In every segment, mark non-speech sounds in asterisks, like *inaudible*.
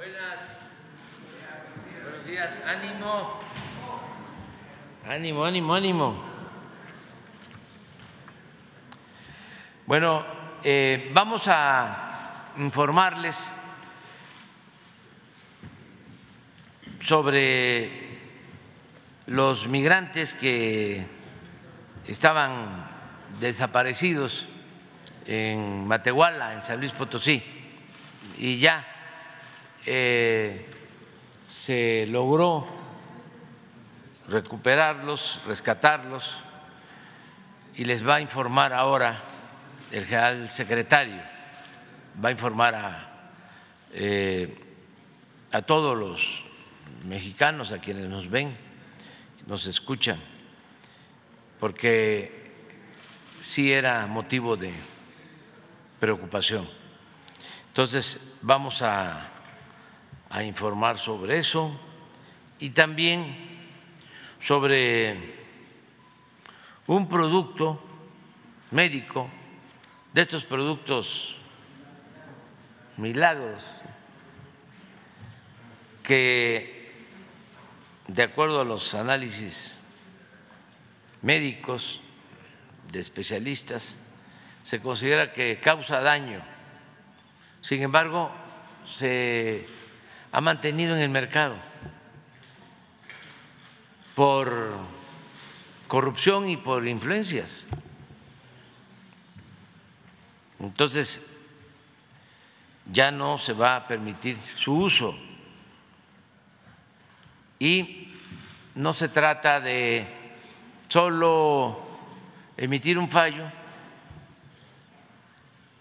Buenas. Buenos días. Ánimo. Ánimo, ánimo, ánimo. Bueno, eh, vamos a informarles sobre los migrantes que estaban desaparecidos en Matehuala, en San Luis Potosí, y ya eh, se logró recuperarlos, rescatarlos, y les va a informar ahora el general secretario, va a informar a, eh, a todos los mexicanos, a quienes nos ven, nos escuchan, porque sí era motivo de preocupación. Entonces, vamos a, a informar sobre eso y también sobre un producto médico, de estos productos milagros, que de acuerdo a los análisis médicos de especialistas, se considera que causa daño. Sin embargo, se ha mantenido en el mercado por corrupción y por influencias. Entonces, ya no se va a permitir su uso. Y no se trata de solo emitir un fallo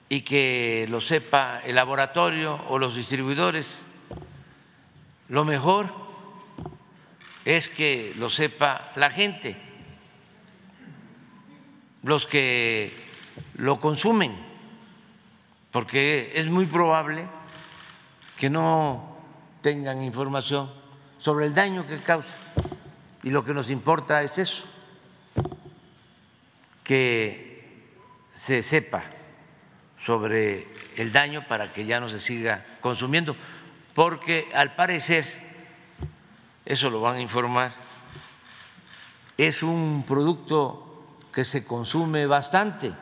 y que lo sepa el laboratorio o los distribuidores. Lo mejor es que lo sepa la gente, los que lo consumen, porque es muy probable que no tengan información sobre el daño que causa. Y lo que nos importa es eso, que se sepa sobre el daño para que ya no se siga consumiendo, porque al parecer, eso lo van a informar, es un producto que se consume bastante,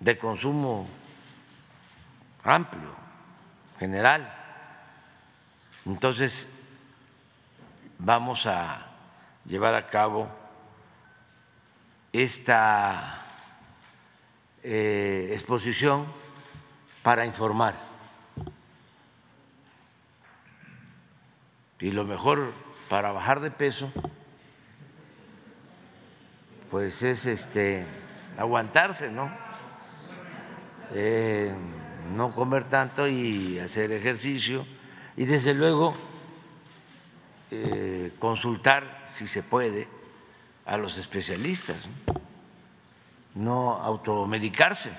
de consumo amplio, general. Entonces, vamos a llevar a cabo esta eh, exposición para informar. Y lo mejor para bajar de peso, pues es este aguantarse, ¿no? Eh, no comer tanto y hacer ejercicio y desde luego eh, consultar si se puede a los especialistas, no automedicarse.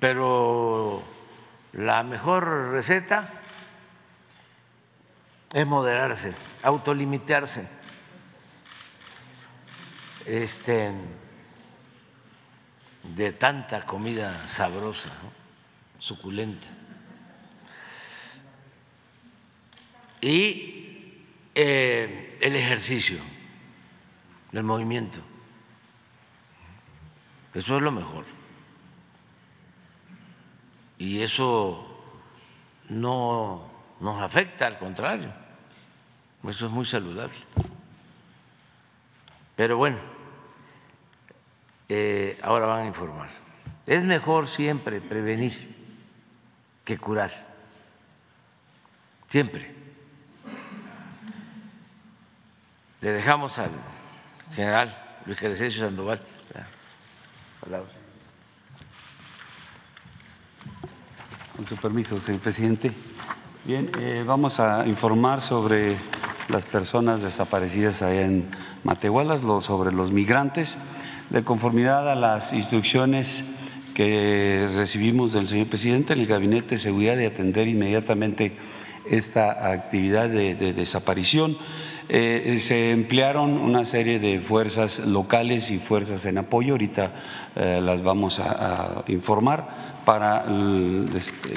Pero la mejor receta es moderarse, autolimitarse, este, de tanta comida sabrosa, suculenta. Y eh, el ejercicio, el movimiento. Eso es lo mejor. Y eso no nos afecta, al contrario. Eso es muy saludable. Pero bueno, eh, ahora van a informar. Es mejor siempre prevenir que curar. Siempre. Le dejamos al general Luis Crescencio Sandoval. Con su permiso, señor presidente. Bien, eh, vamos a informar sobre las personas desaparecidas allá en Matehuala, sobre los migrantes, de conformidad a las instrucciones que recibimos del señor presidente, el Gabinete de Seguridad de atender inmediatamente esta actividad de desaparición eh, se emplearon una serie de fuerzas locales y fuerzas en apoyo, ahorita eh, las vamos a, informar para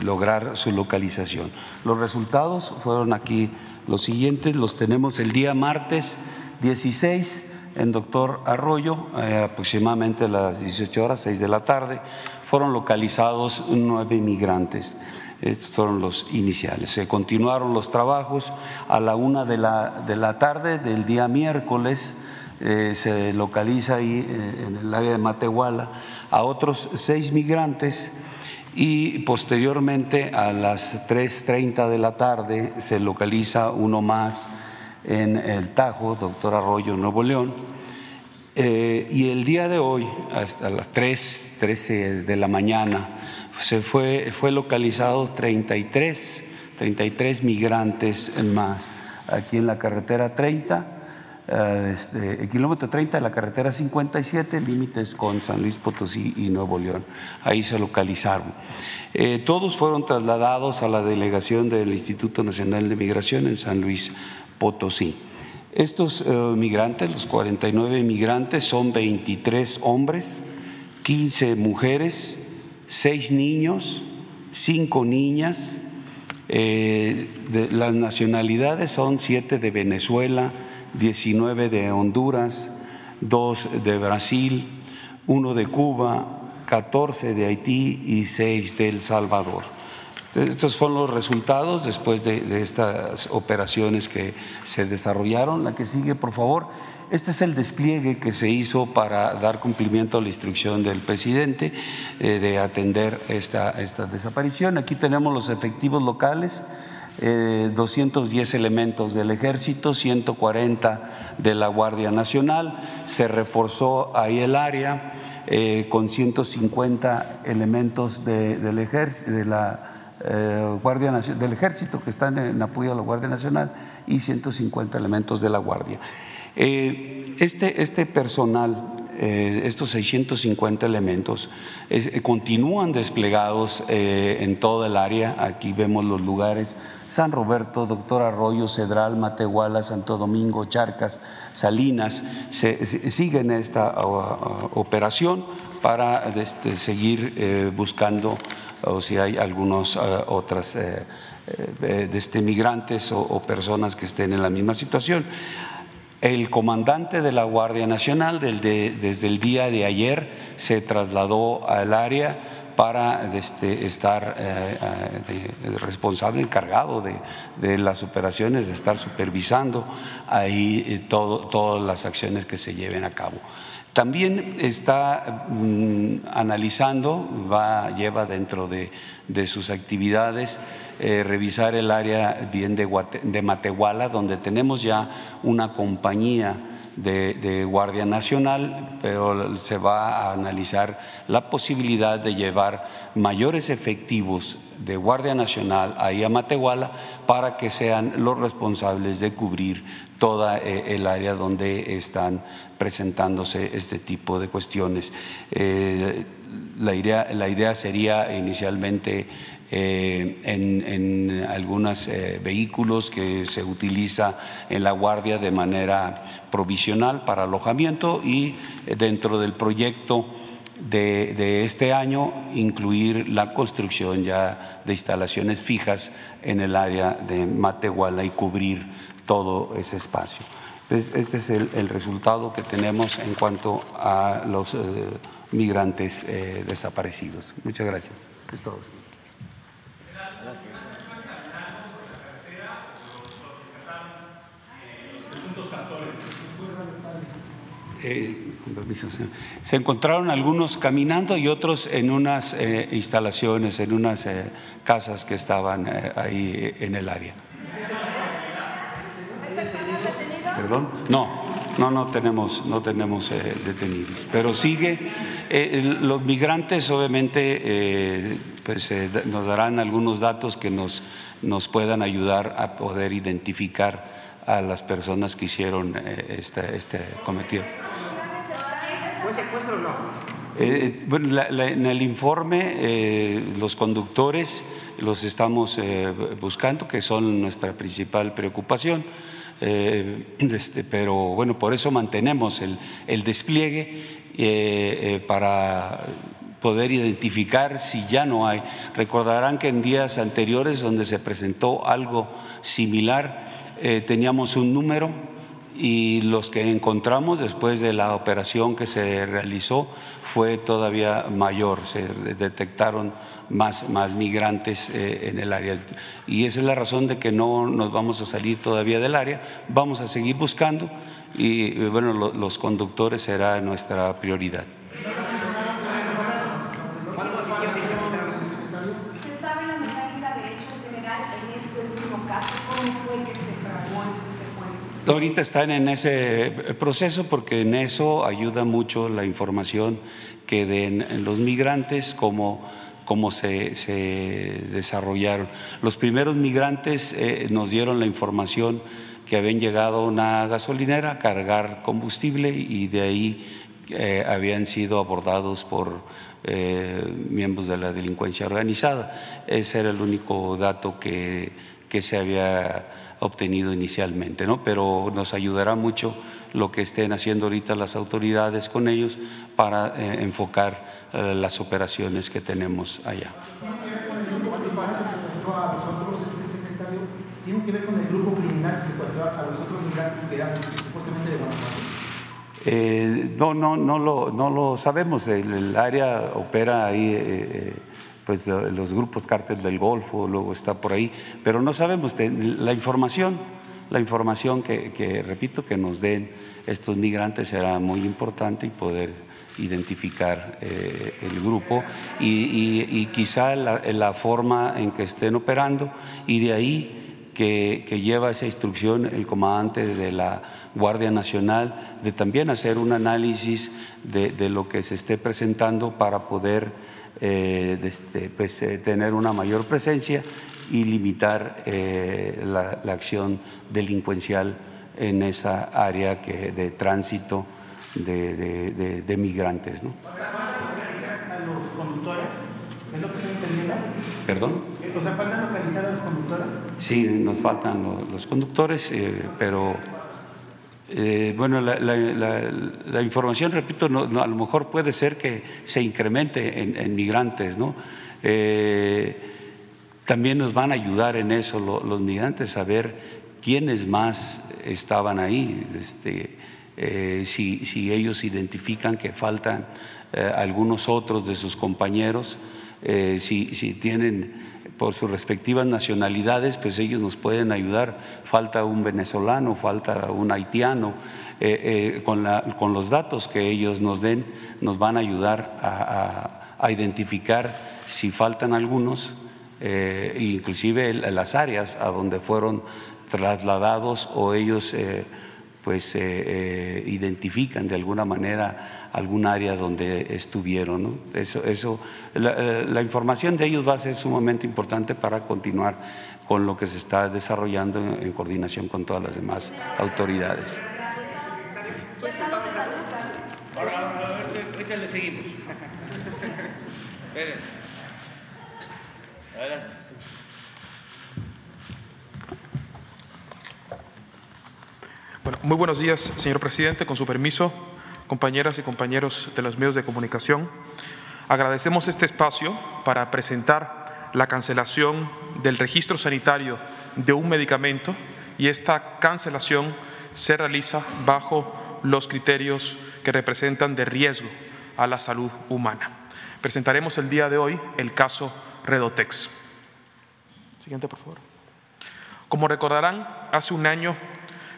lograr su localización. Los resultados fueron aquí los siguientes, los tenemos el día martes 16 en Doctor Arroyo, eh, aproximadamente a las 18 horas, 6 de la tarde, fueron localizados nueve migrantes. Estos fueron los iniciales. Se continuaron los trabajos a la una de la, de la tarde del día miércoles. Eh, se localiza ahí eh, en el área de Matehuala a otros seis migrantes y posteriormente a las 3.30 de la tarde se localiza uno más en el Tajo, doctor Arroyo, Nuevo León. Eh, y el día de hoy, hasta las 3.13 de la mañana, se fue, fue localizado 33, 33 migrantes más aquí en la carretera 30, eh, este, el kilómetro 30 de la carretera 57, límites con San Luis Potosí y Nuevo León. Ahí se localizaron. Eh, todos fueron trasladados a la delegación del Instituto Nacional de Migración en San Luis Potosí. Estos eh, migrantes, los 49 migrantes, son 23 hombres, 15 mujeres, seis niños, cinco niñas. Eh, las nacionalidades son siete de Venezuela, 19 de Honduras, dos de Brasil, uno de Cuba, 14 de Haití y seis de El Salvador. Estos fueron los resultados después de estas operaciones que se desarrollaron. La que sigue, por favor. Este es el despliegue que se hizo para dar cumplimiento a la instrucción del presidente eh, de atender esta desaparición. Aquí tenemos los efectivos locales. 210 eh, elementos del ejército, 140 de la Guardia Nacional, se reforzó ahí el área eh, con 150 elementos del ejército, de la Guardia del Ejército que están en apoyo a la Guardia Nacional y 150 elementos de la Guardia. Eh, este, este, personal, eh, estos 650 elementos, eh, continúan desplegados en toda el área. Aquí vemos los lugares. San Roberto, Doctor Arroyo, Cedral, Matehuala, Santo Domingo, Charcas, Salinas, siguen esta operación para este, seguir buscando o si hay algunos otras este, migrantes o personas que estén en la misma situación. El comandante de la Guardia Nacional desde el día de ayer se trasladó al área para este, estar eh, eh, responsable, encargado de, las operaciones, de estar supervisando ahí eh, todas las acciones que se lleven a cabo. También está mm, analizando, va, lleva dentro de, sus actividades revisar el área bien de, de, Matehuala, donde tenemos ya una compañía de, Guardia Nacional, pero se va a analizar la posibilidad de llevar mayores efectivos de Guardia Nacional ahí a Matehuala para que sean los responsables de cubrir toda eh, el área donde están presentándose este tipo de cuestiones. Eh, la, idea, la idea sería inicialmente eh, en, algunos vehículos que se utiliza en la guardia de manera provisional para alojamiento y dentro del proyecto de, este año incluir la construcción ya de instalaciones fijas en el área de Matehuala y cubrir todo ese espacio. este es el, resultado que tenemos en cuanto a los eh, migrantes eh, desaparecidos. Muchas gracias. Eh, se encontraron algunos caminando y otros en unas instalaciones, en unas casas que estaban ahí en el área. ¿Perdón? No, no, no tenemos, no tenemos eh, detenidos. Pero sigue, eh, los migrantes obviamente eh, pues, nos darán algunos datos que nos, nos puedan ayudar a poder identificar a las personas que hicieron este, este cometido. ¿Fue secuestro o no? bueno, en el informe los conductores los estamos buscando, que son nuestra principal preocupación. este, pero bueno, por eso mantenemos el, despliegue para poder identificar si ya no hay. Recordarán que en días anteriores donde se presentó algo similar, teníamos un número y los que encontramos después de la operación que se realizó fue todavía mayor, se detectaron más, más migrantes eh, en el área. Y esa es la razón de que no nos vamos a salir todavía del área, vamos a seguir buscando y bueno, los conductores será nuestra prioridad. Ahorita están en ese proceso porque en eso ayuda mucho la información que den los migrantes, cómo, cómo se, desarrollaron. Los primeros migrantes eh, nos dieron la información que habían llegado a una gasolinera a cargar combustible y de ahí eh, habían sido abordados por eh, miembros de la delincuencia organizada. Ese era el único dato que, que se había obtenido inicialmente, ¿no? Pero nos ayudará mucho lo que estén haciendo ahorita las autoridades con ellos para eh, enfocar eh, las operaciones que tenemos allá. Eh, no, no, no lo, no lo sabemos. El, área opera ahí. Pues los grupos cárteles del Golfo, luego está por ahí, pero no sabemos la información, la información que, repito que nos den estos migrantes será muy importante y poder identificar eh, el grupo y, quizá la, forma en que estén operando y de ahí que, lleva esa instrucción el comandante de la Guardia Nacional de también hacer un análisis de, de lo que se esté presentando para poder eh, este, pues, eh, tener una mayor presencia y limitar eh, la, acción delincuencial en esa área que, de tránsito de, de, migrantes. ¿no? a los conductores? ¿Es lo que estoy entendiendo? ¿Perdón? ¿Nos faltan localizar a los conductores? Sí, nos faltan los, los conductores, pero eh, bueno, la, información, repito, a lo mejor puede ser que se incremente en, migrantes, ¿no? Eh, también nos van a ayudar en eso los migrantes a ver quiénes más estaban ahí, este, eh, si, si, ellos identifican que faltan algunos otros de sus compañeros, si, si tienen por sus respectivas nacionalidades, pues ellos nos pueden ayudar. Falta un venezolano, falta un haitiano. Eh, eh, con, la, con, los datos que ellos nos den, nos van a ayudar a, identificar si faltan algunos, eh, inclusive las áreas a donde fueron trasladados o ellos pues identifican de alguna manera algún área donde estuvieron. Eso, eso eh, la, información de ellos va a ser sumamente importante para continuar con lo que se está desarrollando en, coordinación con todas las demás autoridades. Ahorita le seguimos. *laughs* Adelante. Bueno, muy buenos días, señor presidente. Con su permiso, compañeras y compañeros de los medios de comunicación. Agradecemos este espacio para presentar la cancelación del registro sanitario de un medicamento y esta cancelación se realiza bajo los criterios que representan de riesgo a la salud humana. Presentaremos el día de hoy el caso Redotex. Siguiente, por favor. Como recordarán, hace un año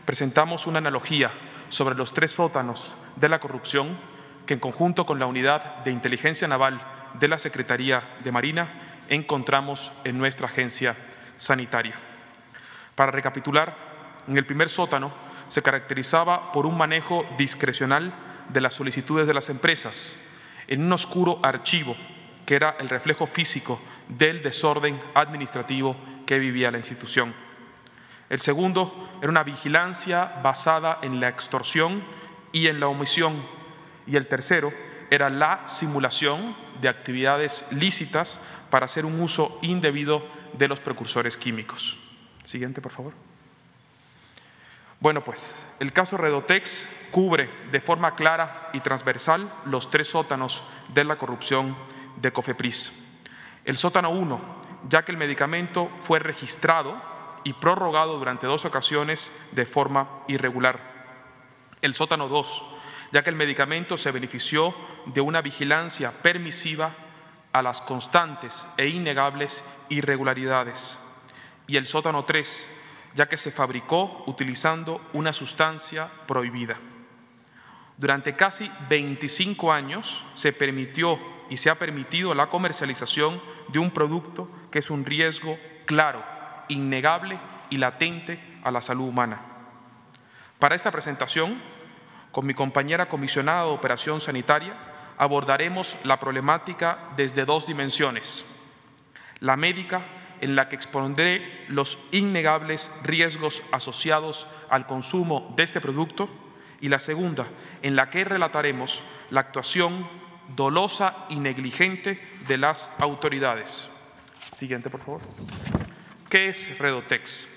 presentamos una analogía sobre los tres sótanos de la corrupción que en conjunto con la Unidad de Inteligencia Naval de la Secretaría de Marina encontramos en nuestra agencia sanitaria. Para recapitular, en el primer sótano se caracterizaba por un manejo discrecional de las solicitudes de las empresas en un oscuro archivo que era el reflejo físico del desorden administrativo que vivía la institución. El segundo era una vigilancia basada en la extorsión y en la omisión. Y el tercero era la simulación de actividades lícitas para hacer un uso indebido de los precursores químicos. Siguiente, por favor. Bueno, pues el caso Redotex cubre de forma clara y transversal los tres sótanos de la corrupción de Cofepris. El sótano 1, ya que el medicamento fue registrado y prorrogado durante dos ocasiones de forma irregular. El sótano 2, ya que el medicamento se benefició de una vigilancia permisiva a las constantes e innegables irregularidades. Y el sótano 3, ya que se fabricó utilizando una sustancia prohibida. Durante casi 25 años se permitió y se ha permitido la comercialización de un producto que es un riesgo claro, innegable y latente a la salud humana. Para esta presentación, con mi compañera comisionada de Operación Sanitaria, abordaremos la problemática desde dos dimensiones. La médica en la que expondré los innegables riesgos asociados al consumo de este producto y la segunda, en la que relataremos la actuación dolosa y negligente de las autoridades. Siguiente, por favor. ¿Qué es Redotex?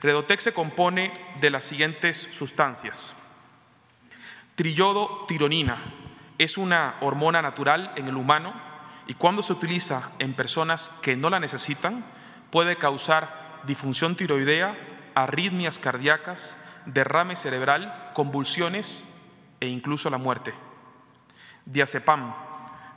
Redotex se compone de las siguientes sustancias. Trillodo tironina es una hormona natural en el humano y cuando se utiliza en personas que no la necesitan, puede causar disfunción tiroidea, arritmias cardíacas, derrame cerebral, convulsiones e incluso la muerte. Diazepam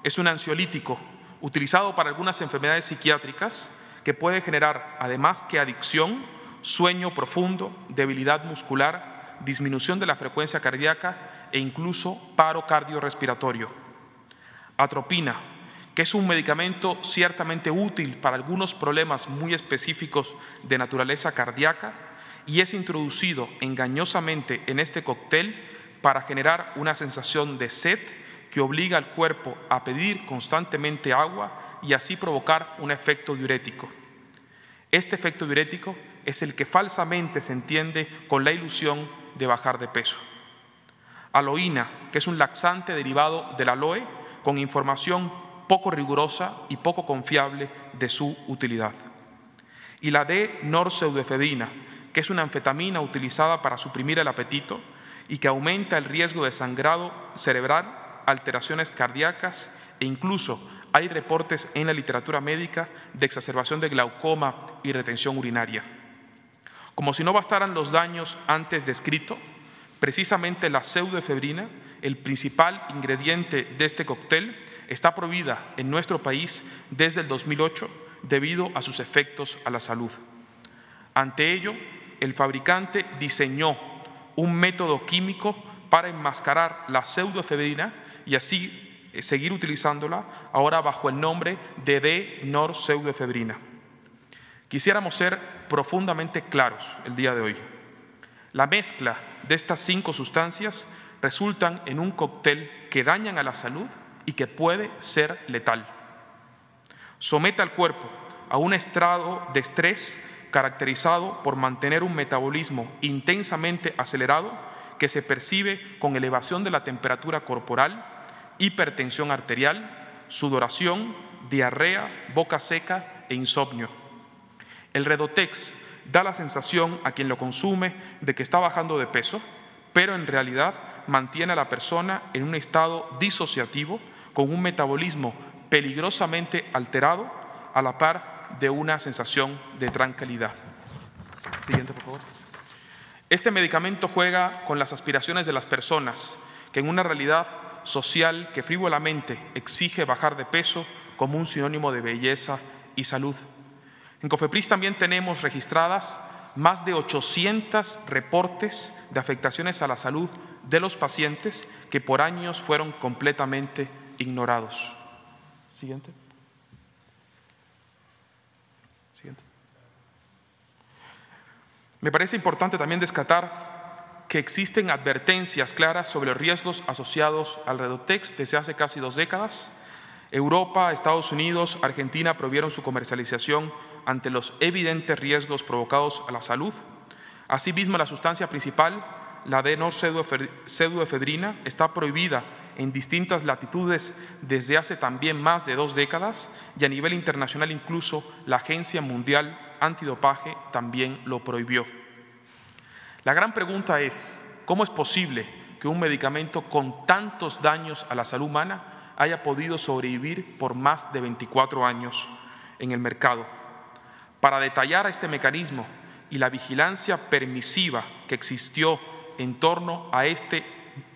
es un ansiolítico utilizado para algunas enfermedades psiquiátricas que puede generar, además que adicción, sueño profundo, debilidad muscular, disminución de la frecuencia cardíaca e incluso paro cardiorrespiratorio. Atropina que es un medicamento ciertamente útil para algunos problemas muy específicos de naturaleza cardíaca y es introducido engañosamente en este cóctel para generar una sensación de sed que obliga al cuerpo a pedir constantemente agua y así provocar un efecto diurético. Este efecto diurético es el que falsamente se entiende con la ilusión de bajar de peso. Aloína, que es un laxante derivado del aloe, con información poco rigurosa y poco confiable de su utilidad. Y la D-norpseudoefedrina, que es una anfetamina utilizada para suprimir el apetito y que aumenta el riesgo de sangrado cerebral, alteraciones cardíacas e incluso hay reportes en la literatura médica de exacerbación de glaucoma y retención urinaria. Como si no bastaran los daños antes descritos, precisamente la pseudoefedrina, el principal ingrediente de este cóctel, está prohibida en nuestro país desde el 2008 debido a sus efectos a la salud. Ante ello, el fabricante diseñó un método químico para enmascarar la pseudoefedrina y así seguir utilizándola ahora bajo el nombre de D-norpseudoefedrina. Quisiéramos ser profundamente claros el día de hoy. La mezcla de estas cinco sustancias resultan en un cóctel que dañan a la salud y que puede ser letal. Somete al cuerpo a un estrado de estrés caracterizado por mantener un metabolismo intensamente acelerado que se percibe con elevación de la temperatura corporal, hipertensión arterial, sudoración, diarrea, boca seca e insomnio. El Redotex da la sensación a quien lo consume de que está bajando de peso, pero en realidad mantiene a la persona en un estado disociativo con un metabolismo peligrosamente alterado a la par de una sensación de tranquilidad. Siguiente, por favor. Este medicamento juega con las aspiraciones de las personas, que en una realidad social que frívolamente exige bajar de peso como un sinónimo de belleza y salud. En Cofepris también tenemos registradas más de 800 reportes de afectaciones a la salud de los pacientes que por años fueron completamente ignorados. Siguiente. Siguiente. Me parece importante también descatar que existen advertencias claras sobre los riesgos asociados al Redotex desde hace casi dos décadas. Europa, Estados Unidos, Argentina prohibieron su comercialización ante los evidentes riesgos provocados a la salud. Asimismo, la sustancia principal, la de pseudoefedrina, está prohibida en distintas latitudes desde hace también más de dos décadas y a nivel internacional incluso la Agencia Mundial Antidopaje también lo prohibió. La gran pregunta es, ¿cómo es posible que un medicamento con tantos daños a la salud humana haya podido sobrevivir por más de 24 años en el mercado? Para detallar este mecanismo y la vigilancia permisiva que existió en torno a este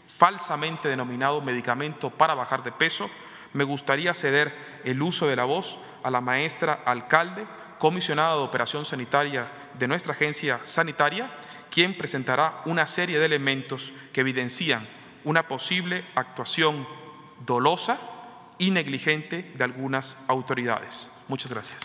falsamente denominado medicamento para bajar de peso, me gustaría ceder el uso de la voz a la maestra alcalde, comisionada de operación sanitaria de nuestra agencia sanitaria, quien presentará una serie de elementos que evidencian una posible actuación dolosa y negligente de algunas autoridades. Muchas gracias.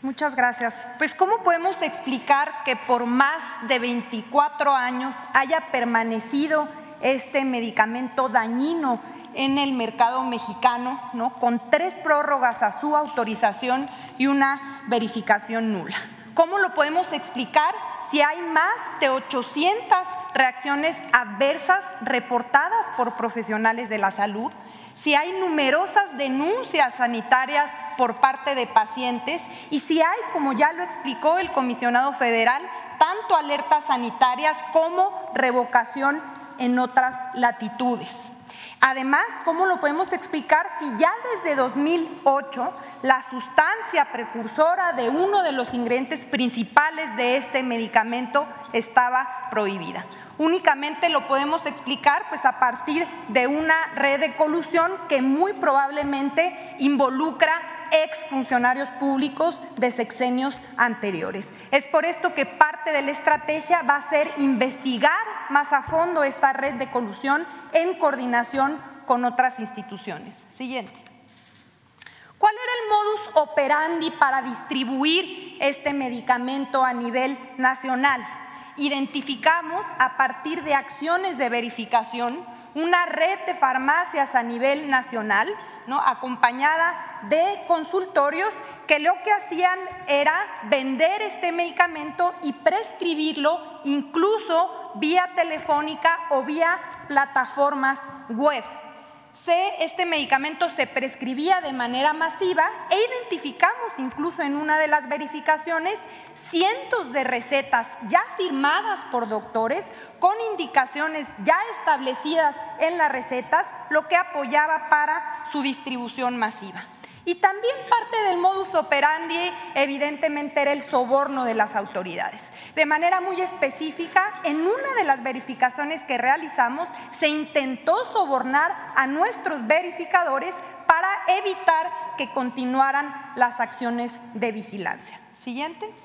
Muchas gracias. Pues ¿cómo podemos explicar que por más de 24 años haya permanecido este medicamento dañino en el mercado mexicano, ¿no? con tres prórrogas a su autorización y una verificación nula? ¿Cómo lo podemos explicar si hay más de 800 reacciones adversas reportadas por profesionales de la salud? si hay numerosas denuncias sanitarias por parte de pacientes y si hay, como ya lo explicó el comisionado federal, tanto alertas sanitarias como revocación en otras latitudes. Además, ¿cómo lo podemos explicar si ya desde 2008 la sustancia precursora de uno de los ingredientes principales de este medicamento estaba prohibida? Únicamente lo podemos explicar pues a partir de una red de colusión que muy probablemente involucra exfuncionarios públicos de sexenios anteriores. Es por esto que parte de la estrategia va a ser investigar más a fondo esta red de colusión en coordinación con otras instituciones. Siguiente. ¿Cuál era el modus operandi para distribuir este medicamento a nivel nacional? identificamos a partir de acciones de verificación una red de farmacias a nivel nacional, ¿no? acompañada de consultorios que lo que hacían era vender este medicamento y prescribirlo incluso vía telefónica o vía plataformas web este medicamento se prescribía de manera masiva e identificamos incluso en una de las verificaciones cientos de recetas ya firmadas por doctores con indicaciones ya establecidas en las recetas, lo que apoyaba para su distribución masiva. Y también parte del modus operandi evidentemente era el soborno de las autoridades. De manera muy específica, en una de las verificaciones que realizamos, se intentó sobornar a nuestros verificadores para evitar que continuaran las acciones de vigilancia. Siguiente.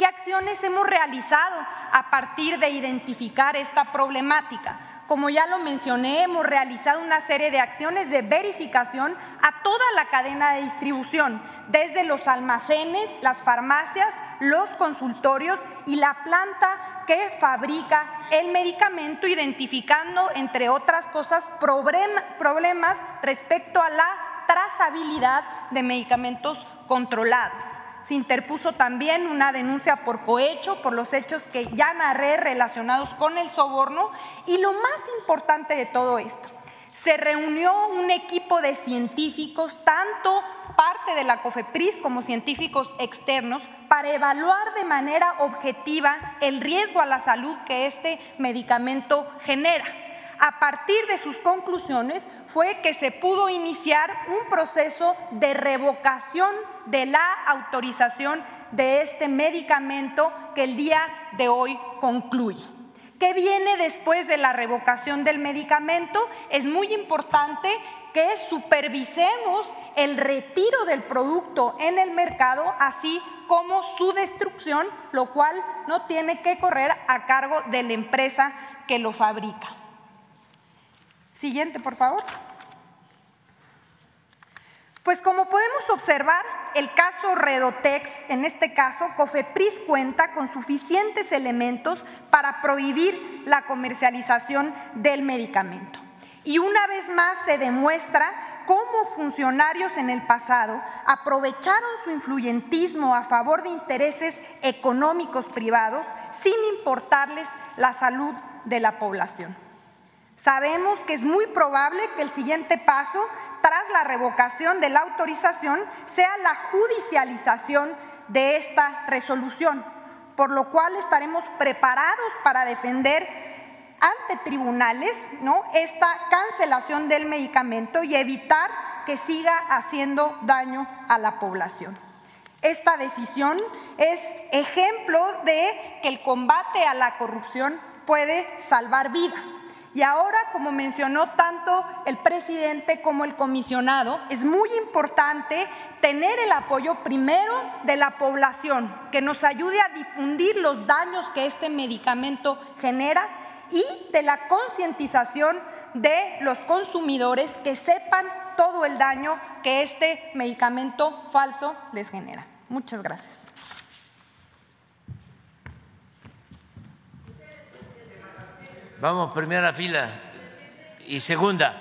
¿Qué acciones hemos realizado a partir de identificar esta problemática? Como ya lo mencioné, hemos realizado una serie de acciones de verificación a toda la cadena de distribución, desde los almacenes, las farmacias, los consultorios y la planta que fabrica el medicamento, identificando, entre otras cosas, problemas respecto a la trazabilidad de medicamentos controlados. Se interpuso también una denuncia por cohecho por los hechos que ya narré relacionados con el soborno. Y lo más importante de todo esto, se reunió un equipo de científicos, tanto parte de la COFEPRIS como científicos externos, para evaluar de manera objetiva el riesgo a la salud que este medicamento genera a partir de sus conclusiones fue que se pudo iniciar un proceso de revocación de la autorización de este medicamento que el día de hoy concluye. ¿Qué viene después de la revocación del medicamento? Es muy importante que supervisemos el retiro del producto en el mercado, así como su destrucción, lo cual no tiene que correr a cargo de la empresa que lo fabrica. Siguiente, por favor. Pues como podemos observar, el caso Redotex, en este caso, Cofepris cuenta con suficientes elementos para prohibir la comercialización del medicamento. Y una vez más se demuestra cómo funcionarios en el pasado aprovecharon su influyentismo a favor de intereses económicos privados sin importarles la salud de la población. Sabemos que es muy probable que el siguiente paso, tras la revocación de la autorización, sea la judicialización de esta resolución, por lo cual estaremos preparados para defender ante tribunales esta cancelación del medicamento y evitar que siga haciendo daño a la población. Esta decisión es ejemplo de que el combate a la corrupción puede salvar vidas. Y ahora, como mencionó tanto el presidente como el comisionado, es muy importante tener el apoyo primero de la población, que nos ayude a difundir los daños que este medicamento genera y de la concientización de los consumidores que sepan todo el daño que este medicamento falso les genera. Muchas gracias. Vamos, primera fila y segunda.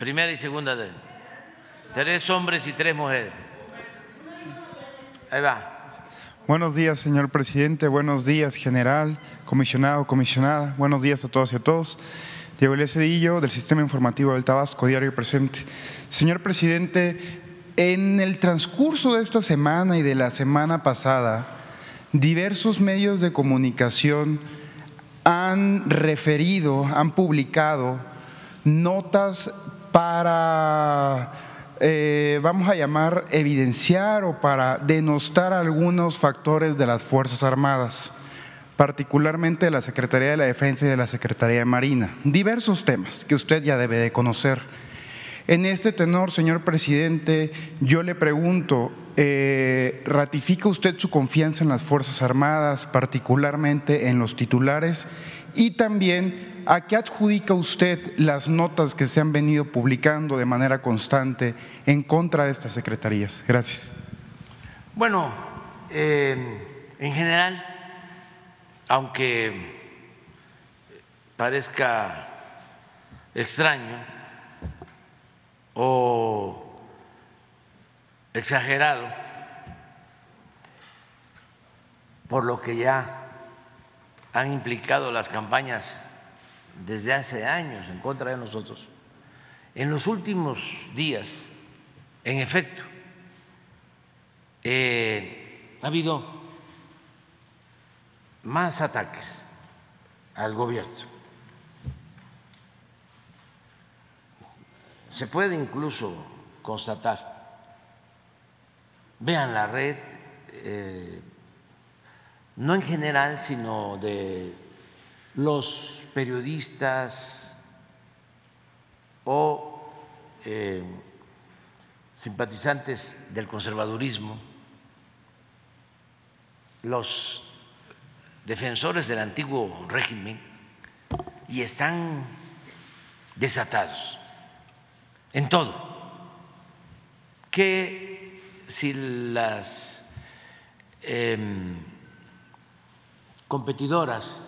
Primera y segunda. De, tres hombres y tres mujeres. Ahí va. Buenos días, señor presidente. Buenos días, general, comisionado, comisionada. Buenos días a todos y a todos. Diego. Cedillo, del Sistema Informativo del Tabasco, diario presente. Señor presidente, en el transcurso de esta semana y de la semana pasada, diversos medios de comunicación han referido, han publicado notas para, eh, vamos a llamar, evidenciar o para denostar algunos factores de las Fuerzas Armadas, particularmente de la Secretaría de la Defensa y de la Secretaría de Marina. Diversos temas que usted ya debe de conocer. En este tenor, señor presidente, yo le pregunto, eh, ¿ratifica usted su confianza en las Fuerzas Armadas, particularmente en los titulares? Y también, ¿a qué adjudica usted las notas que se han venido publicando de manera constante en contra de estas secretarías? Gracias. Bueno, eh, en general, aunque parezca extraño, o exagerado por lo que ya han implicado las campañas desde hace años en contra de nosotros. En los últimos días, en efecto, eh, ha habido más ataques al gobierno Se puede incluso constatar, vean la red, eh, no en general, sino de los periodistas o eh, simpatizantes del conservadurismo, los defensores del antiguo régimen, y están desatados en todo, que si las em, competidoras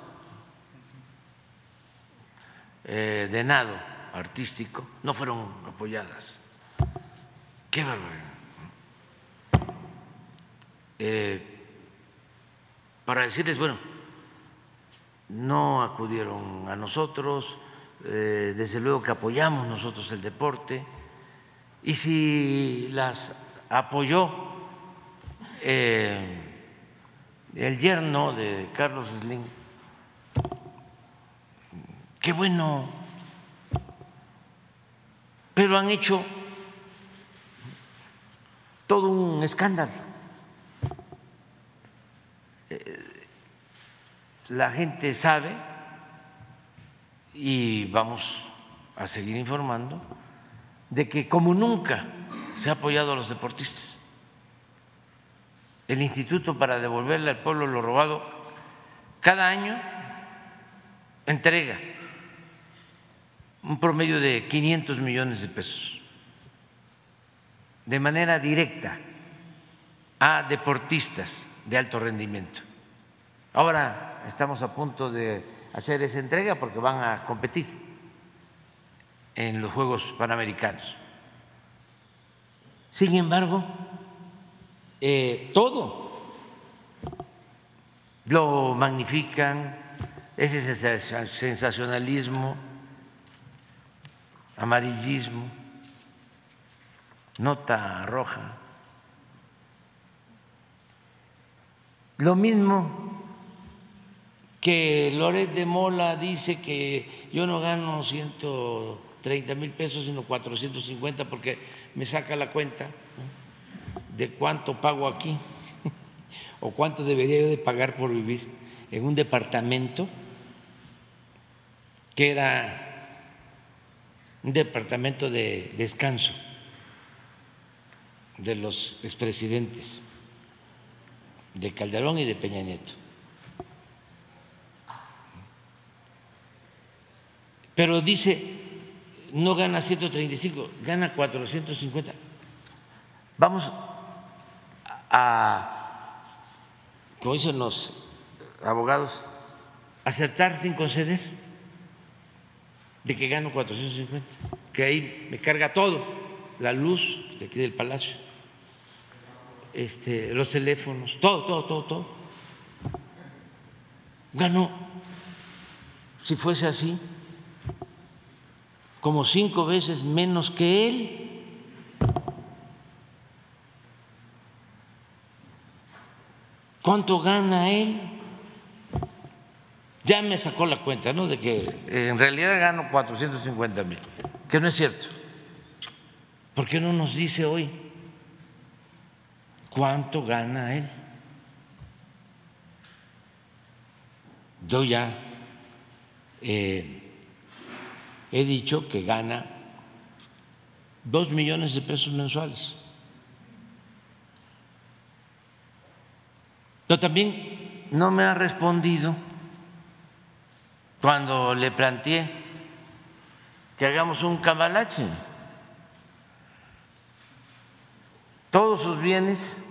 eh, de nado artístico no fueron apoyadas. Qué barbaridad. Eh, para decirles, bueno, no acudieron a nosotros, eh, desde luego que apoyamos nosotros el deporte, y si las apoyó eh, el yerno de Carlos Slim, qué bueno, pero han hecho todo un escándalo. Eh, la gente sabe y vamos a seguir informando de que como nunca se ha apoyado a los deportistas. El Instituto para devolverle al pueblo lo robado cada año entrega un promedio de 500 millones de pesos de manera directa a deportistas de alto rendimiento. Ahora estamos a punto de hacer esa entrega porque van a competir en los Juegos Panamericanos. Sin embargo, eh, todo lo magnifican, ese sensacionalismo, amarillismo, nota roja. Lo mismo que Loret de Mola dice que yo no gano 130 mil pesos, sino 450 porque me saca la cuenta de cuánto pago aquí *laughs* o cuánto debería yo de pagar por vivir en un departamento que era un departamento de descanso de los expresidentes de Calderón y de Peña Nieto. Pero dice, no gana 135, gana 450. Vamos a, como dicen los abogados, aceptar sin conceder de que gano 450, que ahí me carga todo, la luz de aquí del palacio, este, los teléfonos, todo, todo, todo, todo. Ganó, si fuese así, como cinco veces menos que él. ¿Cuánto gana él? Ya me sacó la cuenta, ¿no? De que en realidad gano 450 mil, que no es cierto. ¿Por qué no nos dice hoy cuánto gana él? Yo ya eh, he dicho que gana dos millones de pesos mensuales. Pero también no me ha respondido cuando le planteé que hagamos un cambalache. Todos sus bienes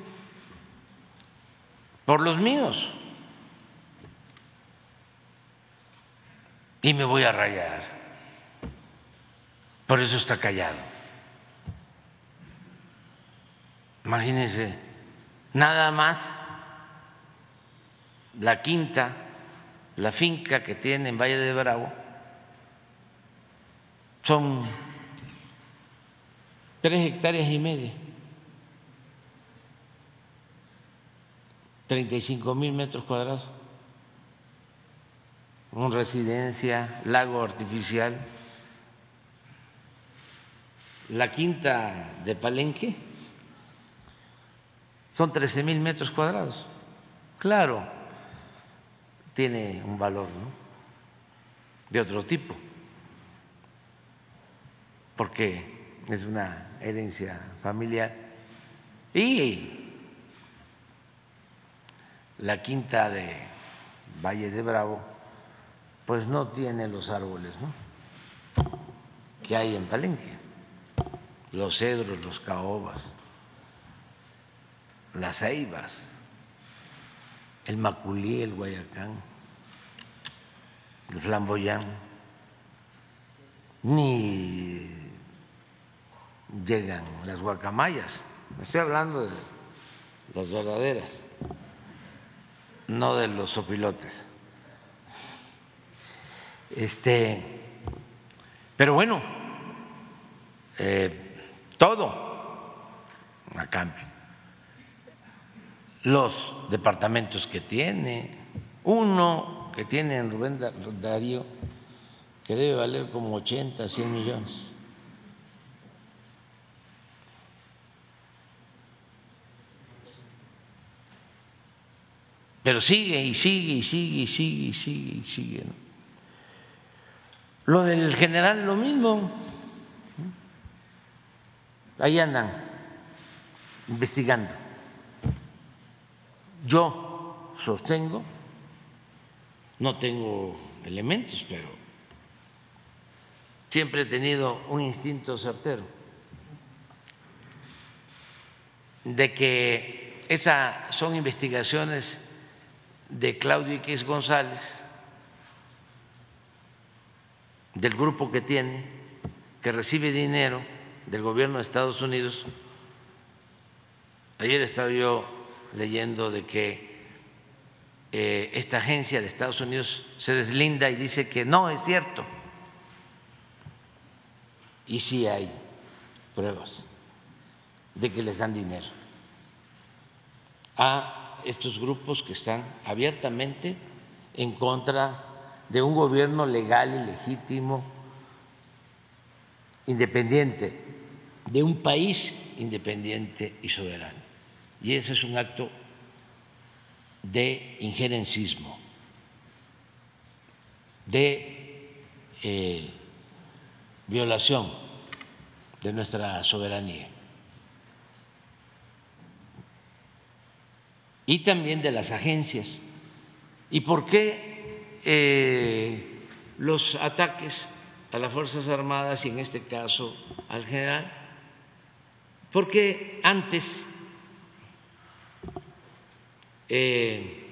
por los míos. Y me voy a rayar. Por eso está callado. Imagínense, nada más la quinta, la finca que tiene en Valle de Bravo, son tres hectáreas y media, 35 mil metros cuadrados, una residencia, lago artificial. La quinta de Palenque son 13 mil metros cuadrados. Claro, tiene un valor ¿no? de otro tipo, porque es una herencia familiar. Y la quinta de Valle de Bravo, pues no tiene los árboles ¿no? que hay en Palenque, los cedros, los caobas, las ceibas el maculí, el guayacán, el flamboyán, ni llegan las guacamayas. estoy hablando de las verdaderas, no de los opilotes. Este, pero bueno, eh, todo a cambio los departamentos que tiene, uno que tiene en Rubén Darío, que debe valer como 80, 100 millones. Pero sigue y sigue y sigue y sigue y sigue y sigue. Lo del general, lo mismo. Ahí andan investigando. Yo sostengo, no tengo elementos, pero siempre he tenido un instinto certero de que esas son investigaciones de Claudio X González, del grupo que tiene, que recibe dinero del gobierno de Estados Unidos. Ayer estaba yo leyendo de que eh, esta agencia de Estados Unidos se deslinda y dice que no es cierto. Y sí hay pruebas de que les dan dinero a estos grupos que están abiertamente en contra de un gobierno legal y legítimo, independiente, de un país independiente y soberano. Y ese es un acto de injerencismo, de eh, violación de nuestra soberanía y también de las agencias. ¿Y por qué eh, los ataques a las Fuerzas Armadas y en este caso al general? Porque antes eh,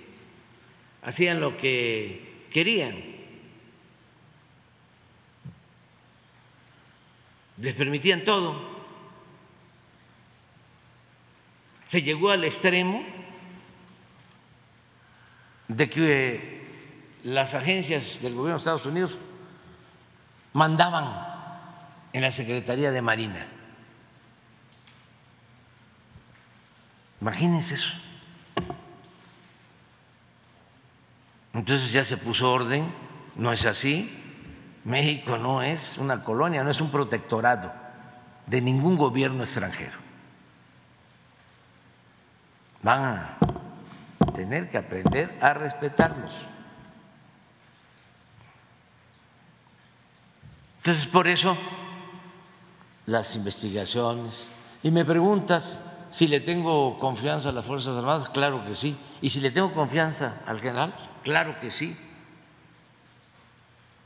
hacían lo que querían. Les permitían todo. Se llegó al extremo de que las agencias del gobierno de Estados Unidos mandaban en la Secretaría de Marina. Imagínense eso. Entonces ya se puso orden, no es así. México no es una colonia, no es un protectorado de ningún gobierno extranjero. Van a tener que aprender a respetarnos. Entonces, por eso las investigaciones. Y me preguntas si le tengo confianza a las Fuerzas Armadas, claro que sí. Y si le tengo confianza al general, Claro que sí.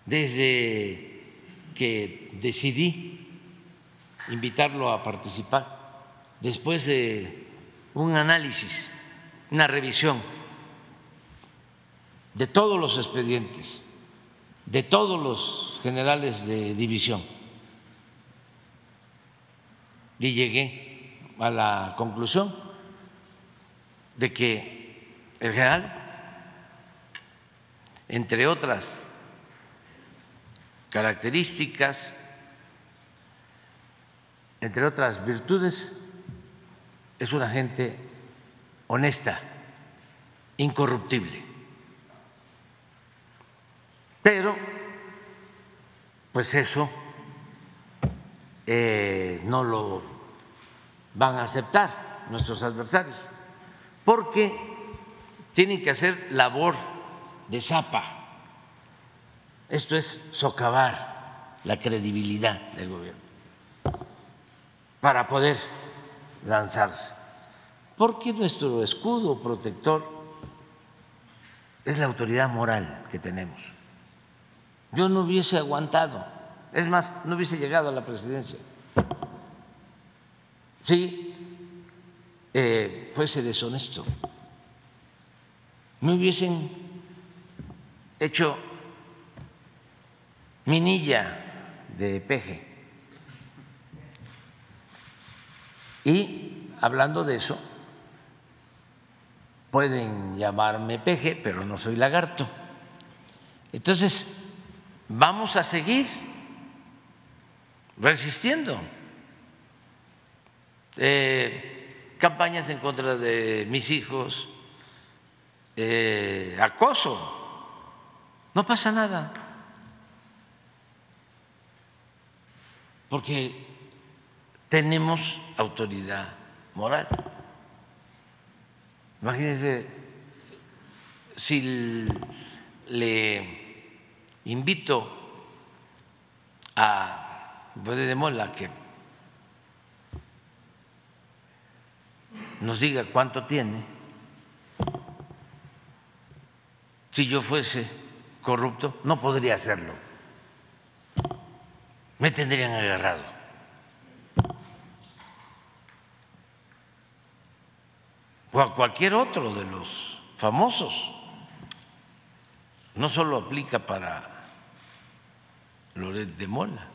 Desde que decidí invitarlo a participar, después de un análisis, una revisión de todos los expedientes, de todos los generales de división, y llegué a la conclusión de que el general entre otras características, entre otras virtudes, es una gente honesta, incorruptible. Pero, pues eso eh, no lo van a aceptar nuestros adversarios, porque tienen que hacer labor de zapa. Esto es socavar la credibilidad del gobierno para poder lanzarse. Porque nuestro escudo protector es la autoridad moral que tenemos. Yo no hubiese aguantado, es más, no hubiese llegado a la presidencia. Si eh, fuese deshonesto, me hubiesen hecho minilla de peje. Y hablando de eso, pueden llamarme peje, pero no soy lagarto. Entonces, vamos a seguir resistiendo. Eh, campañas en contra de mis hijos, eh, acoso no pasa nada, porque tenemos autoridad moral. Imagínense si le invito a de Mola que nos diga cuánto tiene, si yo fuese corrupto, no podría hacerlo. Me tendrían agarrado. O a cualquier otro de los famosos. No solo aplica para Loret de Mola.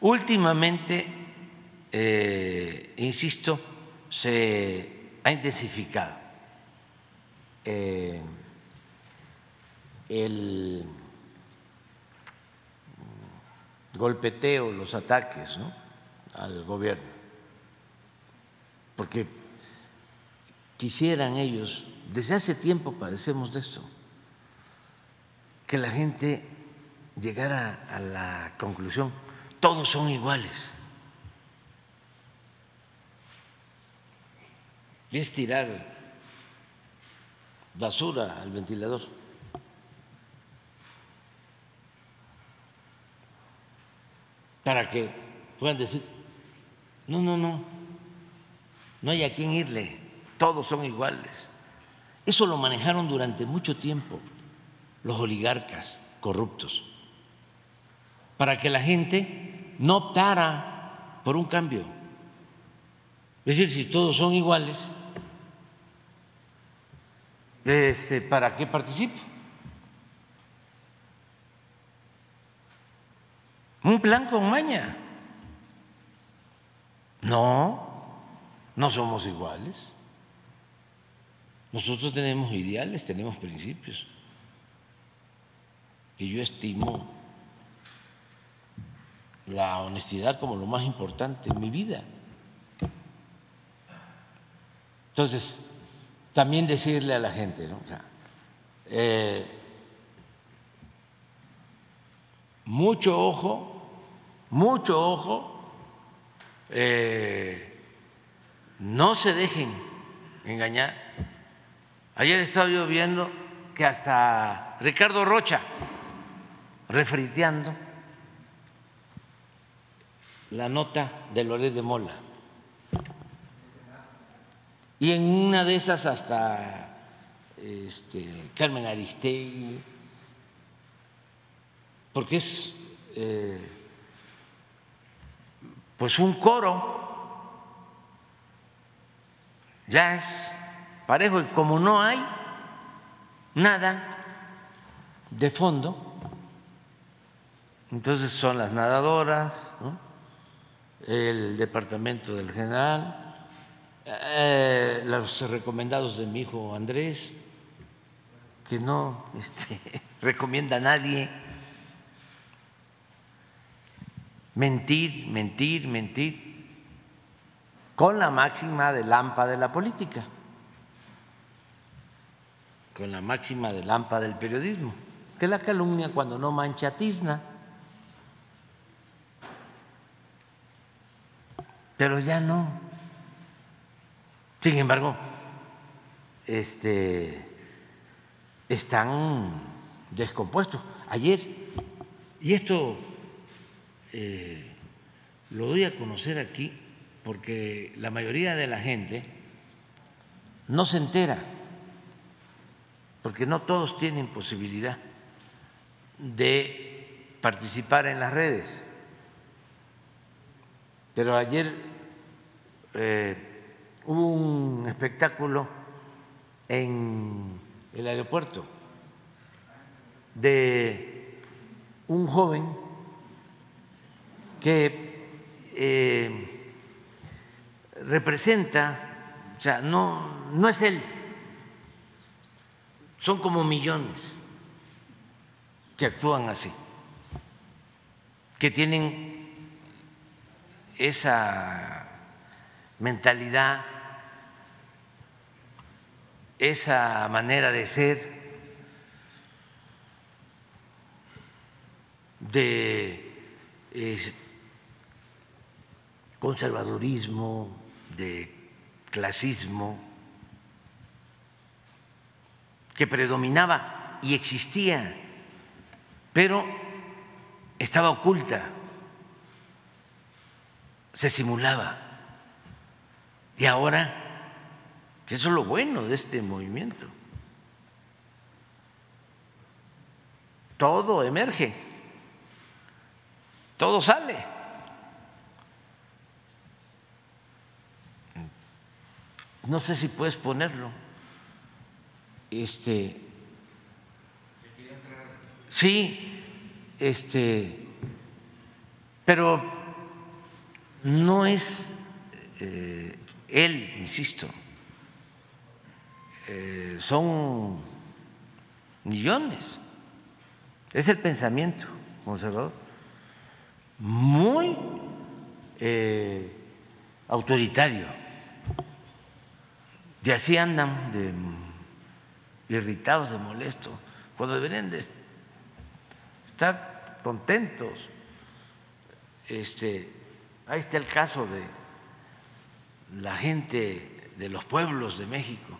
Últimamente, eh, insisto, se ha intensificado eh, el golpeteo, los ataques al gobierno, porque quisieran ellos, desde hace tiempo padecemos de esto, que la gente llegara a la conclusión, todos son iguales. Es tirar basura al ventilador. Para que puedan decir, no, no, no, no hay a quién irle, todos son iguales. Eso lo manejaron durante mucho tiempo los oligarcas corruptos, para que la gente no optara por un cambio. Es decir, si todos son iguales, este, ¿para qué participo? Un plan con maña. No, no somos iguales. Nosotros tenemos ideales, tenemos principios. Y yo estimo la honestidad como lo más importante en mi vida. Entonces, también decirle a la gente, ¿no? Eh, mucho ojo, mucho ojo, eh, no se dejen engañar. Ayer estaba yo viendo que hasta Ricardo Rocha, refriteando la nota de Loret de Mola, y en una de esas hasta este, Carmen Aristegui, porque es eh, pues un coro, ya es parejo, y como no hay nada de fondo, entonces son las nadadoras, el departamento del general, eh, los recomendados de mi hijo Andrés, que no *laughs* este, recomienda a nadie. Mentir, mentir, mentir, con la máxima de lámpara de la política, con la máxima de lámpara del periodismo, que la calumnia cuando no mancha tizna. Pero ya no. Sin embargo, este, están descompuestos. Ayer, y esto eh, lo doy a conocer aquí porque la mayoría de la gente no se entera, porque no todos tienen posibilidad de participar en las redes. Pero ayer eh, un espectáculo en el aeropuerto de un joven que eh, representa, o sea, no, no es él, son como millones que actúan así, que tienen esa mentalidad esa manera de ser, de conservadurismo, de clasismo, que predominaba y existía, pero estaba oculta, se simulaba. Y ahora que eso es lo bueno de este movimiento. Todo emerge, todo sale. No sé si puedes ponerlo. Este Sí, este pero no es eh, él, insisto eh, son millones. Es el pensamiento conservador muy eh, autoritario. Y así andan de irritados, de molestos, cuando deberían de estar contentos. Este, ahí está el caso de la gente de los pueblos de México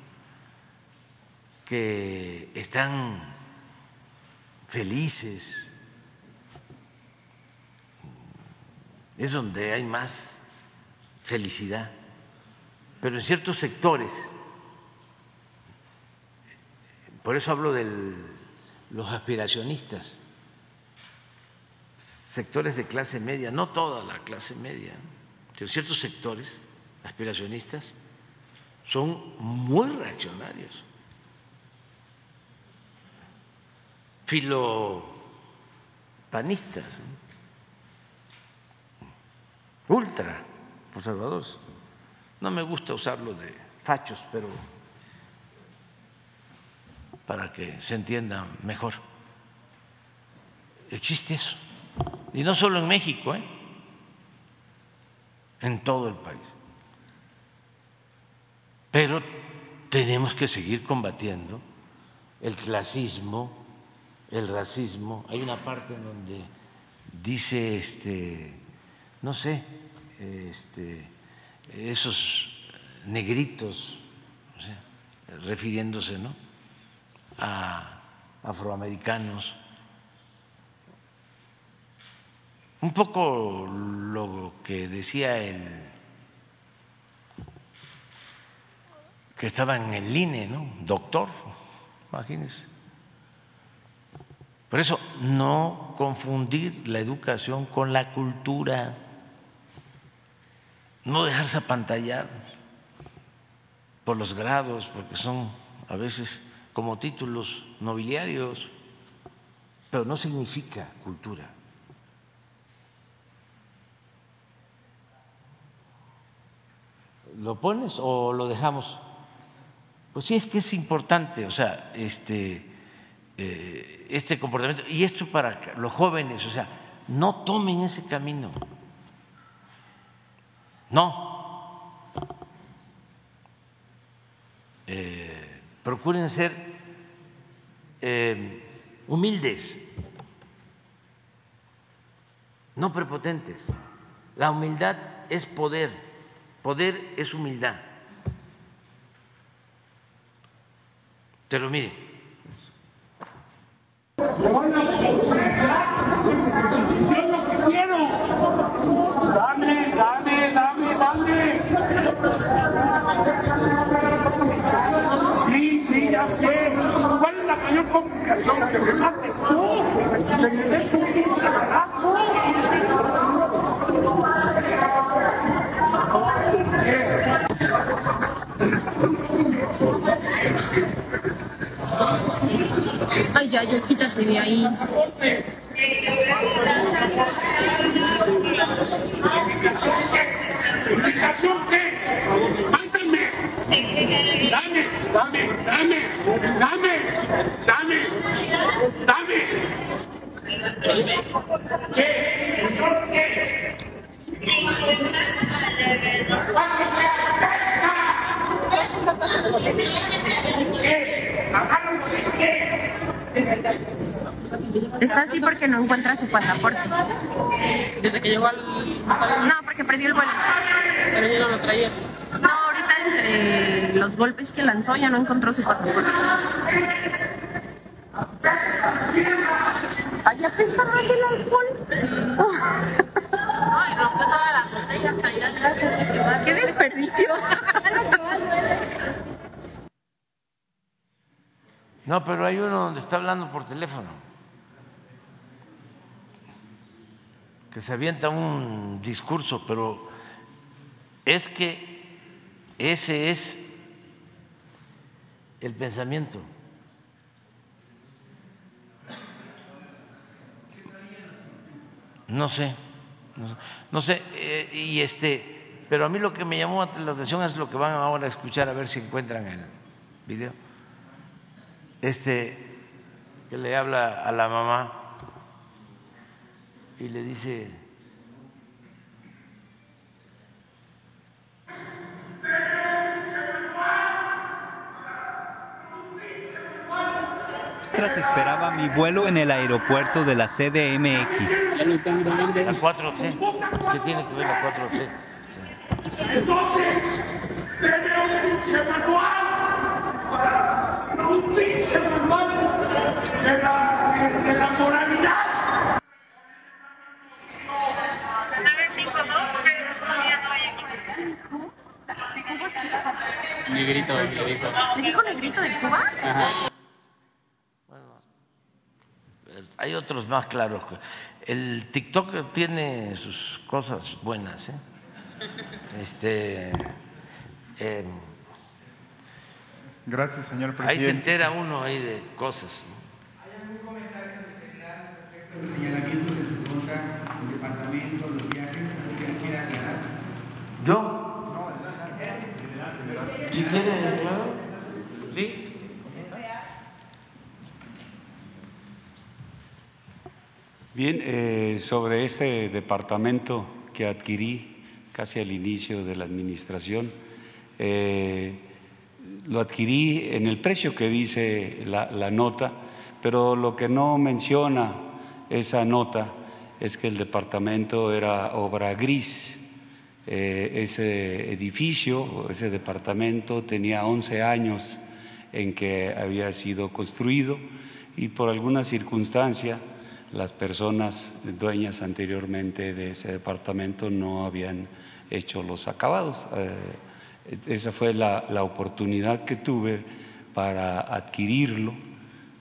que están felices, es donde hay más felicidad, pero en ciertos sectores, por eso hablo de los aspiracionistas, sectores de clase media, no toda la clase media, pero ciertos sectores aspiracionistas son muy reaccionarios. Filopanistas, ultra conservadores. No me gusta usarlo de fachos, pero para que se entienda mejor. Existe eso. Y no solo en México, ¿eh? en todo el país. Pero tenemos que seguir combatiendo el clasismo, el racismo. Hay una parte en donde dice, este, no sé, este, esos negritos, refiriéndose ¿no? a afroamericanos. Un poco lo que decía el que estaba en el INE, ¿no? Doctor, imagínense por eso, no confundir la educación con la cultura, no dejarse apantallar por los grados, porque son a veces como títulos nobiliarios, pero no significa cultura. ¿Lo pones o lo dejamos? Pues sí, es que es importante, o sea, este este comportamiento. Y esto para los jóvenes, o sea, no tomen ese camino. No. Eh, procuren ser eh, humildes, no prepotentes. La humildad es poder, poder es humildad. Pero miren, yo lo que quiero. Dame, dame, dame, dame. Sí, sí, ya sé. ¿Cuál es la mayor complicación? Que me mates tú. Que me des un pinche abrazo. Ay, ya, yo quítate de ahí. ¿Publicación qué? ¡Mátame! ¡Dame! ¡Dame! ¡Dame! ¡Dame! ¡Dame! ¡Dame! ¿Qué? ¿Señor qué? ¿Qué? ¿Qué? Está así porque no encuentra su pasaporte. Desde que llegó al... No, porque perdió el vuelo. Pero yo no lo traía. No, ahorita entre los golpes que lanzó ya no encontró su pasaporte. Allá apesta más el alcohol. Ay, rompió todas las botellas. ¡Qué desperdicio! No, pero hay uno donde está hablando por teléfono, que se avienta un discurso, pero es que ese es el pensamiento. No sé, no sé, eh, y este, pero a mí lo que me llamó la atención es lo que van ahora a escuchar a ver si encuentran el video, este que le habla a la mamá y le dice Mientras esperaba mi vuelo en el aeropuerto de la CDMX. La 4T. ¿Qué tiene que ver la 4T? Sí. Entonces, debe un manual para un pinche manual de la, de la moralidad. Negrito, le dijo. ¿Le dijo negrito de Cuba? Hay otros más claros. El TikTok tiene sus cosas buenas. ¿eh? Este, eh, Gracias, señor ahí se presidente. entera uno ahí de cosas. los señalamientos en su contra, el departamento, los viajes, quiera aclarar. ¿Yo? ¿Sí quiere, claro? ¿Sí? Bien, eh, sobre este departamento que adquirí casi al inicio de la administración, eh, lo adquirí en el precio que dice la, nota, pero lo que no menciona esa nota es que el departamento era obra gris. Eh, ese edificio, ese departamento tenía 11 años en que había sido construido y por alguna circunstancia las personas dueñas anteriormente de ese departamento no habían hecho los acabados. Eh, esa fue la, la, oportunidad que tuve para adquirirlo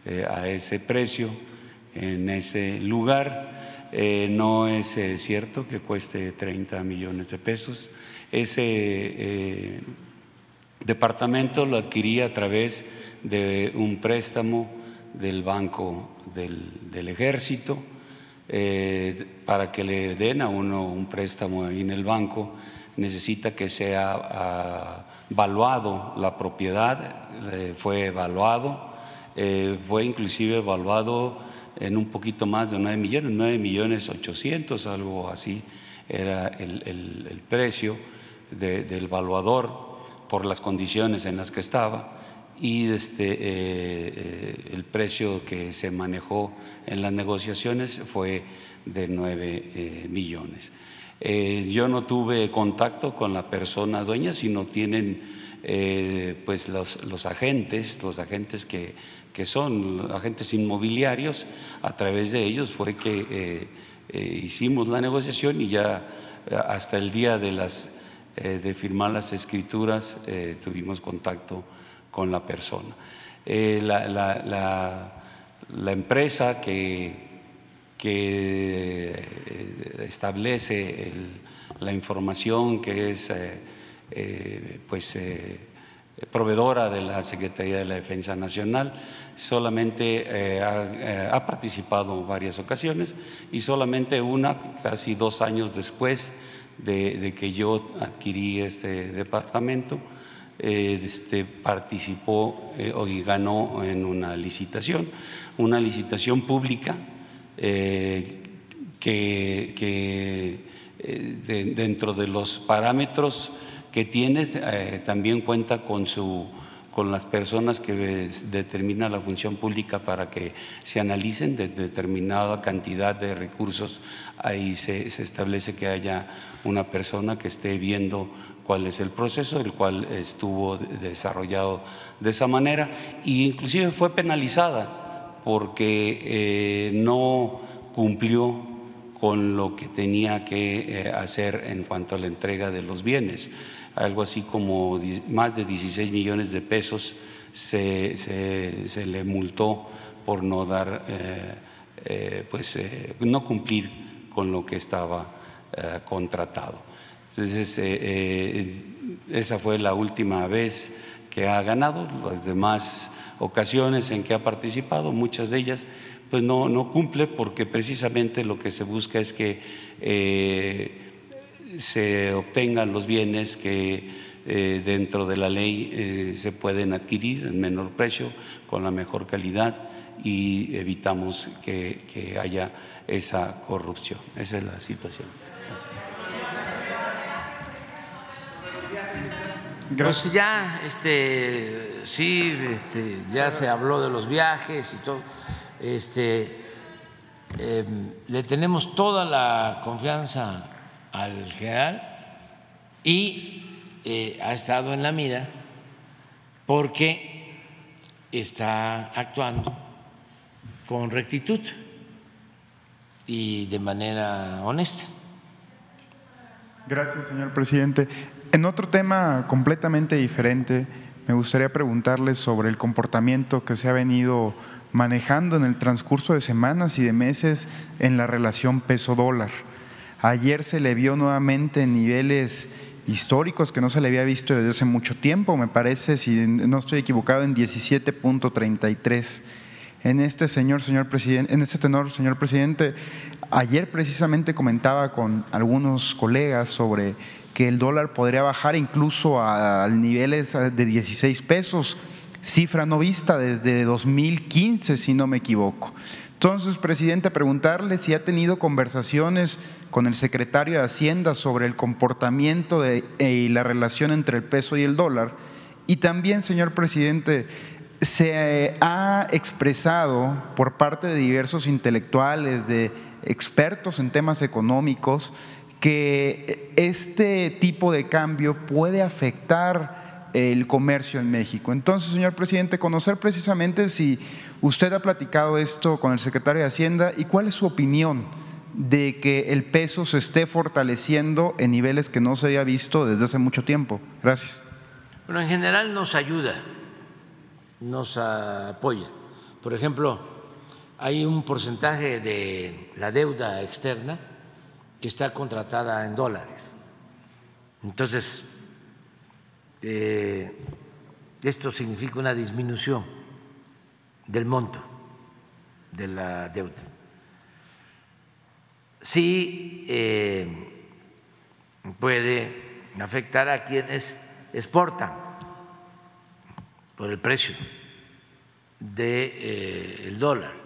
eh, a ese precio, en ese lugar. Eh, no es eh, cierto que cueste 30 millones de pesos. Ese departamento lo adquirí a través de un préstamo del Banco del, del Ejército para que le den a uno un préstamo en el banco necesita que sea evaluado la propiedad, eh, fue evaluado, eh, fue inclusive evaluado en un poquito más de 9 millones, 9 millones 800, algo así era el, el, precio de, del evaluador por las condiciones en las que estaba y este, eh, el precio que se manejó en las negociaciones fue de 9 eh, millones. yo no tuve contacto con la persona dueña, sino tienen pues los, los, agentes, los agentes que, que, son agentes inmobiliarios, a través de ellos fue que hicimos la negociación y ya hasta el día de, las, de firmar las escrituras tuvimos contacto con la persona. Eh, la, la, empresa que, que eh, establece la información que es eh, eh pues, proveedora de la Secretaría de la Defensa Nacional solamente ha, ha, participado varias ocasiones y solamente una, casi dos años después de, que yo adquirí este departamento, este, participó y ganó en una licitación, una licitación pública eh, que, de, dentro de los parámetros que tiene también cuenta con su con las personas que determina la función pública para que se analicen de determinada cantidad de recursos. Ahí se, se, establece que haya una persona que esté viendo cuál es el proceso, el cual estuvo desarrollado de esa manera e inclusive fue penalizada porque eh, no cumplió con lo que tenía que eh, hacer en cuanto a la entrega de los bienes algo así como más de 16 millones de pesos se, se, le multó por no dar, eh, pues no cumplir con lo que estaba contratado. Entonces, esa fue la última vez que ha ganado, las demás ocasiones en que ha participado, muchas de ellas, pues no, no cumple porque precisamente lo que se busca es que se obtengan los bienes que eh, dentro de la ley eh, se pueden adquirir en menor precio, con la mejor calidad y evitamos que, que haya esa corrupción. Esa es la situación. Pues ya, este, sí, este, ya se habló de los viajes y todo. Este, em, le tenemos toda la confianza al general y eh, ha estado en la mira porque está actuando con rectitud y de manera honesta. Gracias, señor presidente. En otro tema completamente diferente, me gustaría preguntarles sobre el comportamiento que se ha venido manejando en el transcurso de semanas y de meses en la relación peso-dólar. Ayer se le vio nuevamente en niveles históricos que no se le había visto desde hace mucho tiempo, me parece, si no estoy equivocado, en 17.33. En este señor, señor presidente, en este tenor, señor presidente, ayer precisamente comentaba con algunos colegas sobre que el dólar podría bajar incluso a niveles de 16 pesos, cifra no vista desde 2015, si no me equivoco. Entonces, presidente, preguntarle si ha tenido conversaciones con el secretario de Hacienda sobre el comportamiento de, y la relación entre el peso y el dólar. Y también, señor presidente, se ha expresado por parte de diversos intelectuales, de expertos en temas económicos, que este tipo de cambio puede afectar el comercio en México. Entonces, señor presidente, conocer precisamente si usted ha platicado esto con el secretario de Hacienda y cuál es su opinión de que el peso se esté fortaleciendo en niveles que no se había visto desde hace mucho tiempo. Gracias. Bueno, en general nos ayuda, nos apoya. Por ejemplo, hay un porcentaje de la deuda externa está contratada en dólares. Entonces, eh, esto significa una disminución del monto de la deuda. Sí eh, puede afectar a quienes exportan por el precio del de, eh, dólar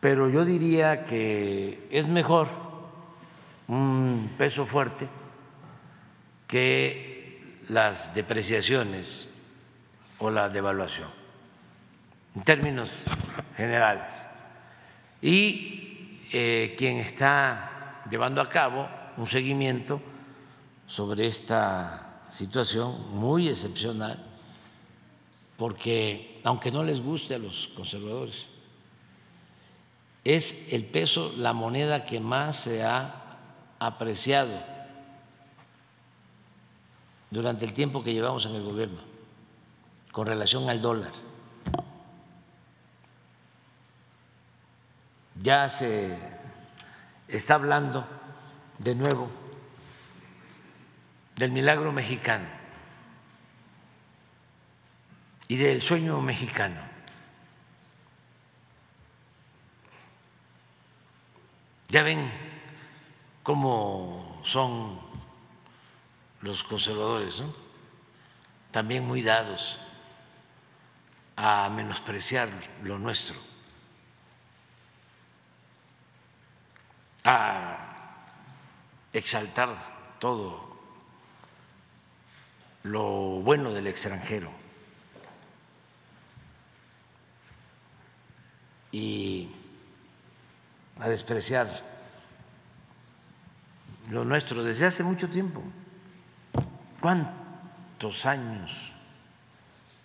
pero yo diría que es mejor un peso fuerte que las depreciaciones o la devaluación, en términos generales. Y eh, quien está llevando a cabo un seguimiento sobre esta situación muy excepcional, porque aunque no les guste a los conservadores, es el peso la moneda que más se ha apreciado durante el tiempo que llevamos en el gobierno con relación al dólar. Ya se está hablando de nuevo del milagro mexicano y del sueño mexicano. Ya ven cómo son los conservadores, ¿no? También muy dados a menospreciar lo nuestro, a exaltar todo lo bueno del extranjero. Y a despreciar lo nuestro desde hace mucho tiempo. ¿Cuántos años,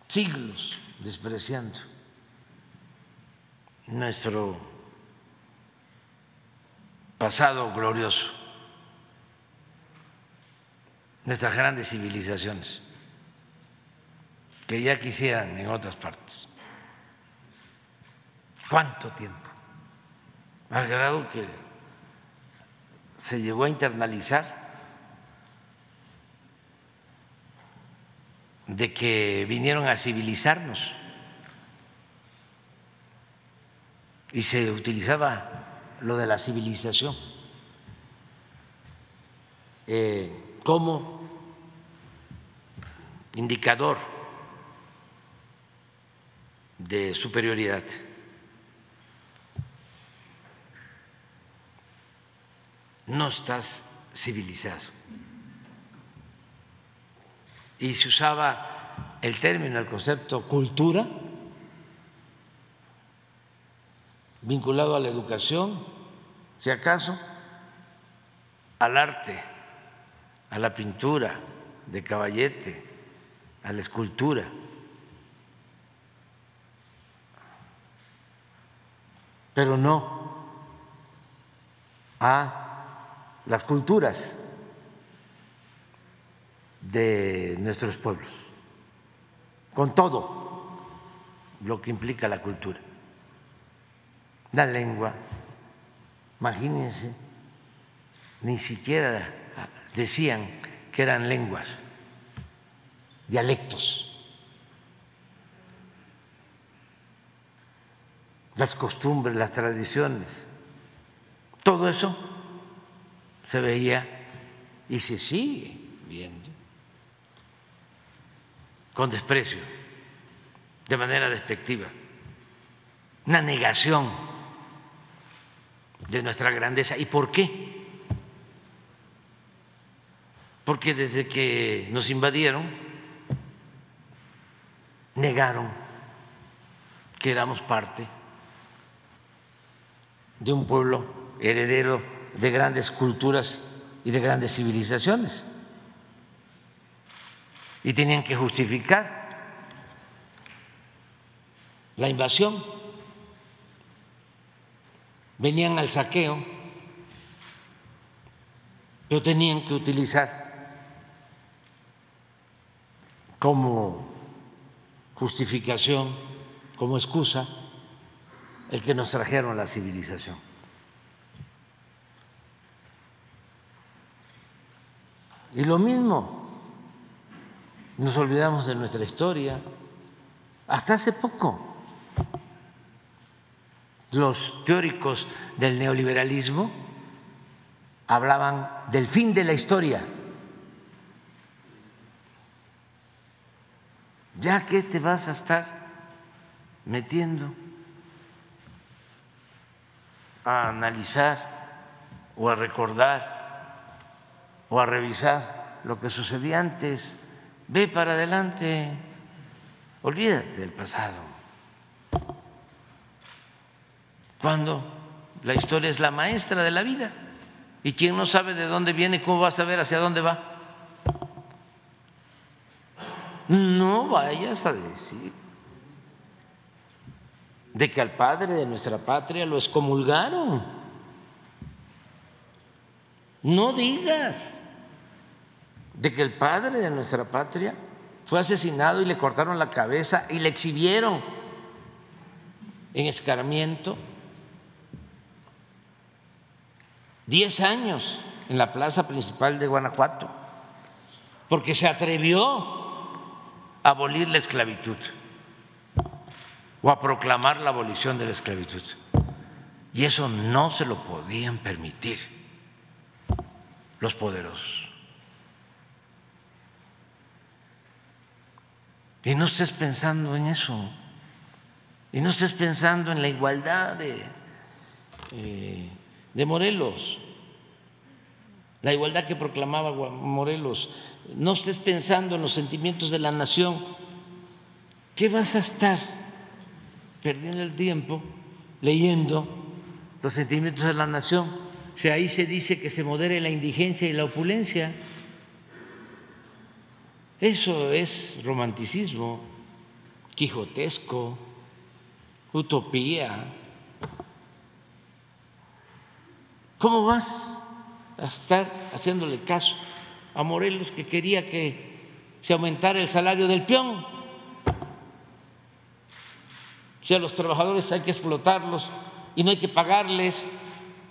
siglos despreciando nuestro pasado glorioso, nuestras grandes civilizaciones, que ya quisieran en otras partes? ¿Cuánto tiempo? Al grado que se llegó a internalizar de que vinieron a civilizarnos y se utilizaba lo de la civilización eh, como indicador de superioridad. No estás civilizado. Y se usaba el término, el concepto cultura, vinculado a la educación, si acaso, al arte, a la pintura de caballete, a la escultura. Pero no a las culturas de nuestros pueblos, con todo lo que implica la cultura, la lengua, imagínense, ni siquiera decían que eran lenguas, dialectos. las costumbres, las tradiciones, todo eso se veía y se sigue viendo con desprecio, de manera despectiva, una negación de nuestra grandeza. ¿Y por qué? Porque desde que nos invadieron, negaron que éramos parte de un pueblo heredero de grandes culturas y de grandes civilizaciones. Y tenían que justificar la invasión. Venían al saqueo, pero tenían que utilizar como justificación, como excusa, el que nos trajeron la civilización. Y lo mismo, nos olvidamos de nuestra historia. Hasta hace poco, los teóricos del neoliberalismo hablaban del fin de la historia. Ya que te vas a estar metiendo a analizar o a recordar o a revisar lo que sucedía antes. Ve para adelante, olvídate del pasado. Cuando la historia es la maestra de la vida y quien no sabe de dónde viene, ¿cómo va a saber hacia dónde va? No vayas a decir de que al padre de nuestra patria lo excomulgaron. No digas de que el padre de nuestra patria fue asesinado y le cortaron la cabeza y le exhibieron en escarmiento diez años en la plaza principal de Guanajuato, porque se atrevió a abolir la esclavitud o a proclamar la abolición de la esclavitud. Y eso no se lo podían permitir los poderosos. Y no estés pensando en eso. Y no estés pensando en la igualdad de, eh, de Morelos, la igualdad que proclamaba Morelos. No estés pensando en los sentimientos de la nación. ¿Qué vas a estar? perdiendo el tiempo leyendo los sentimientos de la nación. O sea, ahí se dice que se modere la indigencia y la opulencia. Eso es romanticismo, quijotesco, utopía. ¿Cómo vas a estar haciéndole caso a Morelos que quería que se aumentara el salario del peón? Si a los trabajadores hay que explotarlos y no hay que pagarles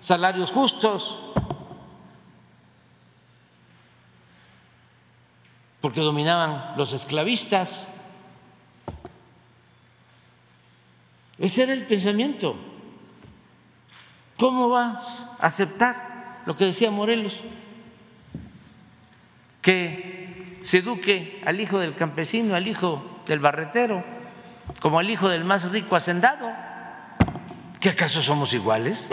salarios justos, porque dominaban los esclavistas. Ese era el pensamiento. ¿Cómo va a aceptar lo que decía Morelos? Que se eduque al hijo del campesino, al hijo del barretero, como al hijo del más rico hacendado. ¿Qué acaso somos iguales?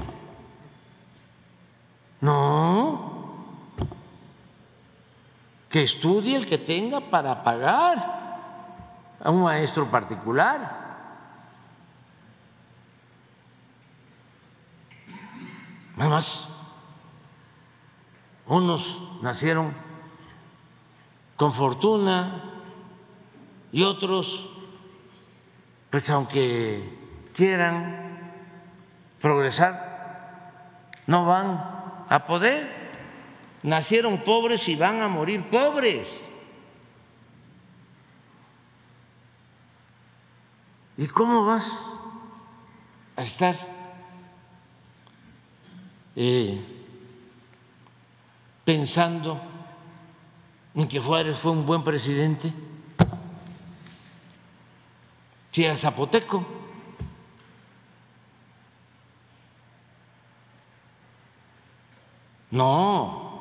No. Que estudie el que tenga para pagar a un maestro particular. Nada más, unos nacieron con fortuna y otros, pues aunque quieran progresar, no van a poder. Nacieron pobres y van a morir pobres. ¿Y cómo vas a estar eh, pensando en que Juárez fue un buen presidente? Si era zapoteco. No.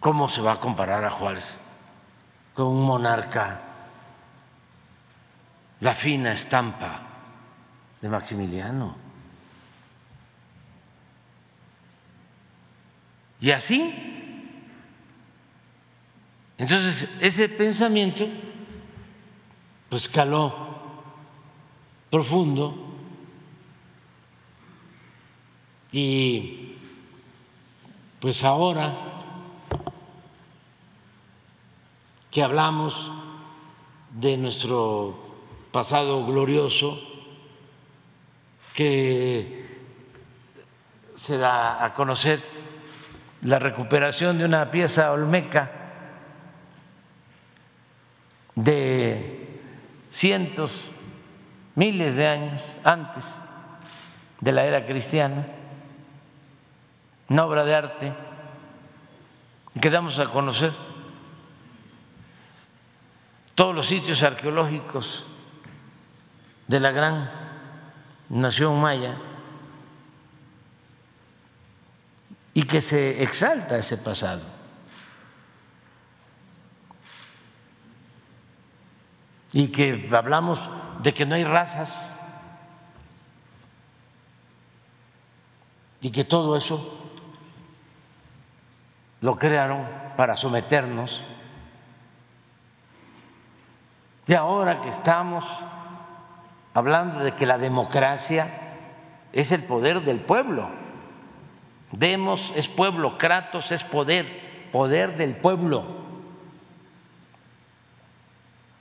¿Cómo se va a comparar a Juárez con un monarca? La fina estampa de Maximiliano. Y así, entonces ese pensamiento pues caló profundo y pues ahora que hablamos de nuestro pasado glorioso, que se da a conocer la recuperación de una pieza olmeca de cientos, miles de años antes de la era cristiana, una obra de arte que damos a conocer todos los sitios arqueológicos de la gran nación maya y que se exalta ese pasado. Y que hablamos de que no hay razas y que todo eso lo crearon para someternos. Y ahora que estamos hablando de que la democracia es el poder del pueblo, demos es pueblo, kratos es poder, poder del pueblo,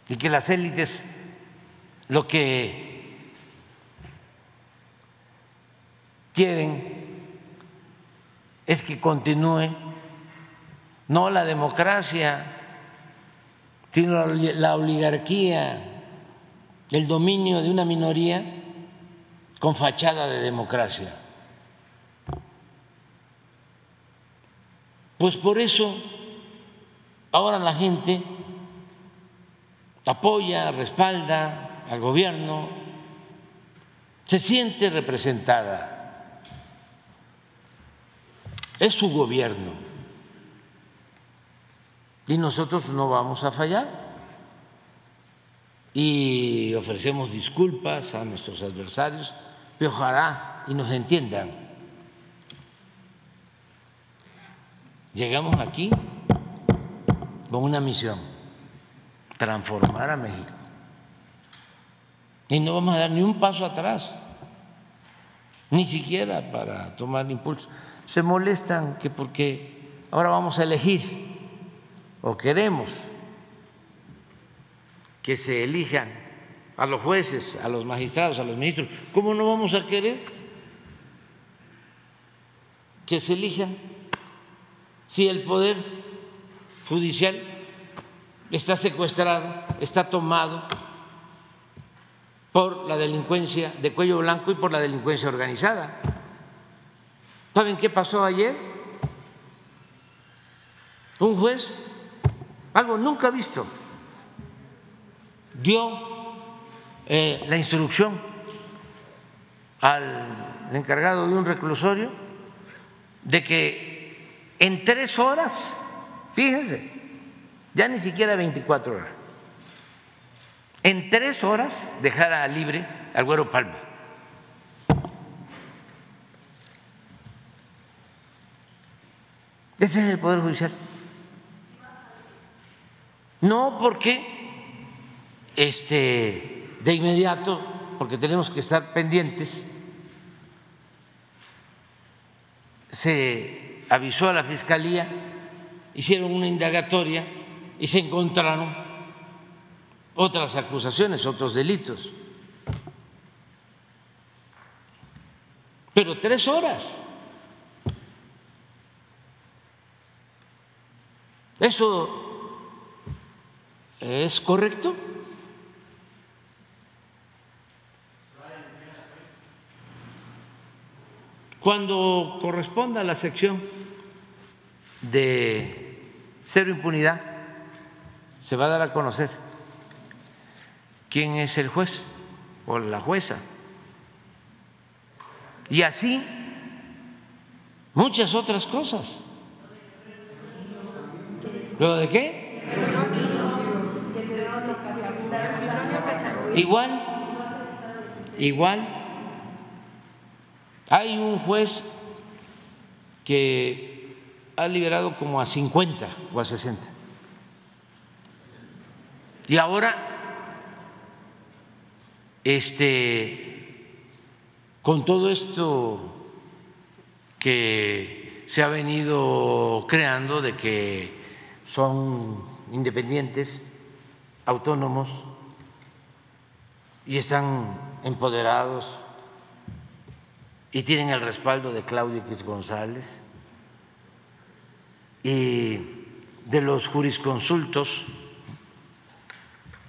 y que las élites lo que quieren es que continúe no la democracia, sino la oligarquía, el dominio de una minoría con fachada de democracia. Pues por eso ahora la gente apoya, respalda al gobierno, se siente representada. Es su gobierno y nosotros no vamos a fallar. Y ofrecemos disculpas a nuestros adversarios, pero ojalá y nos entiendan. Llegamos aquí con una misión, transformar a México. Y no vamos a dar ni un paso atrás, ni siquiera para tomar impulso. Se molestan que porque ahora vamos a elegir o queremos que se elijan a los jueces, a los magistrados, a los ministros, ¿cómo no vamos a querer que se elijan si el poder judicial está secuestrado, está tomado por la delincuencia de cuello blanco y por la delincuencia organizada? ¿Saben qué pasó ayer? Un juez algo nunca visto. Dio eh, la instrucción al encargado de un reclusorio de que en tres horas, fíjense, ya ni siquiera 24 horas, en tres horas dejara libre al Güero Palma. Ese es el Poder Judicial. No porque este, de inmediato, porque tenemos que estar pendientes, se avisó a la Fiscalía, hicieron una indagatoria y se encontraron otras acusaciones, otros delitos. Pero tres horas. ¿Eso es correcto? Cuando corresponda a la sección de cero impunidad, se va a dar a conocer quién es el juez o la jueza. Y así muchas otras cosas. ¿Lo de qué? Igual, igual. Hay un juez que ha liberado como a 50 o a 60. Y ahora, este, con todo esto que se ha venido creando de que son independientes, autónomos y están empoderados y tienen el respaldo de Claudio X González y de los jurisconsultos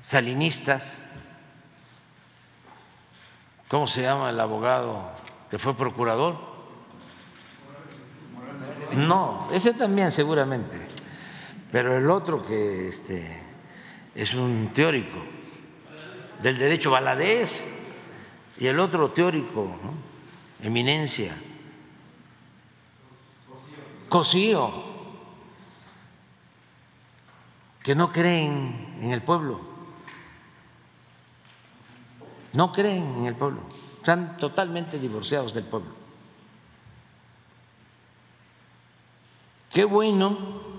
salinistas. ¿Cómo se llama el abogado que fue procurador? No, ese también seguramente, pero el otro que este, es un teórico. Del derecho baladés y el otro teórico, eminencia, Cosío, que no creen en el pueblo, no creen en el pueblo, están totalmente divorciados del pueblo. Qué bueno,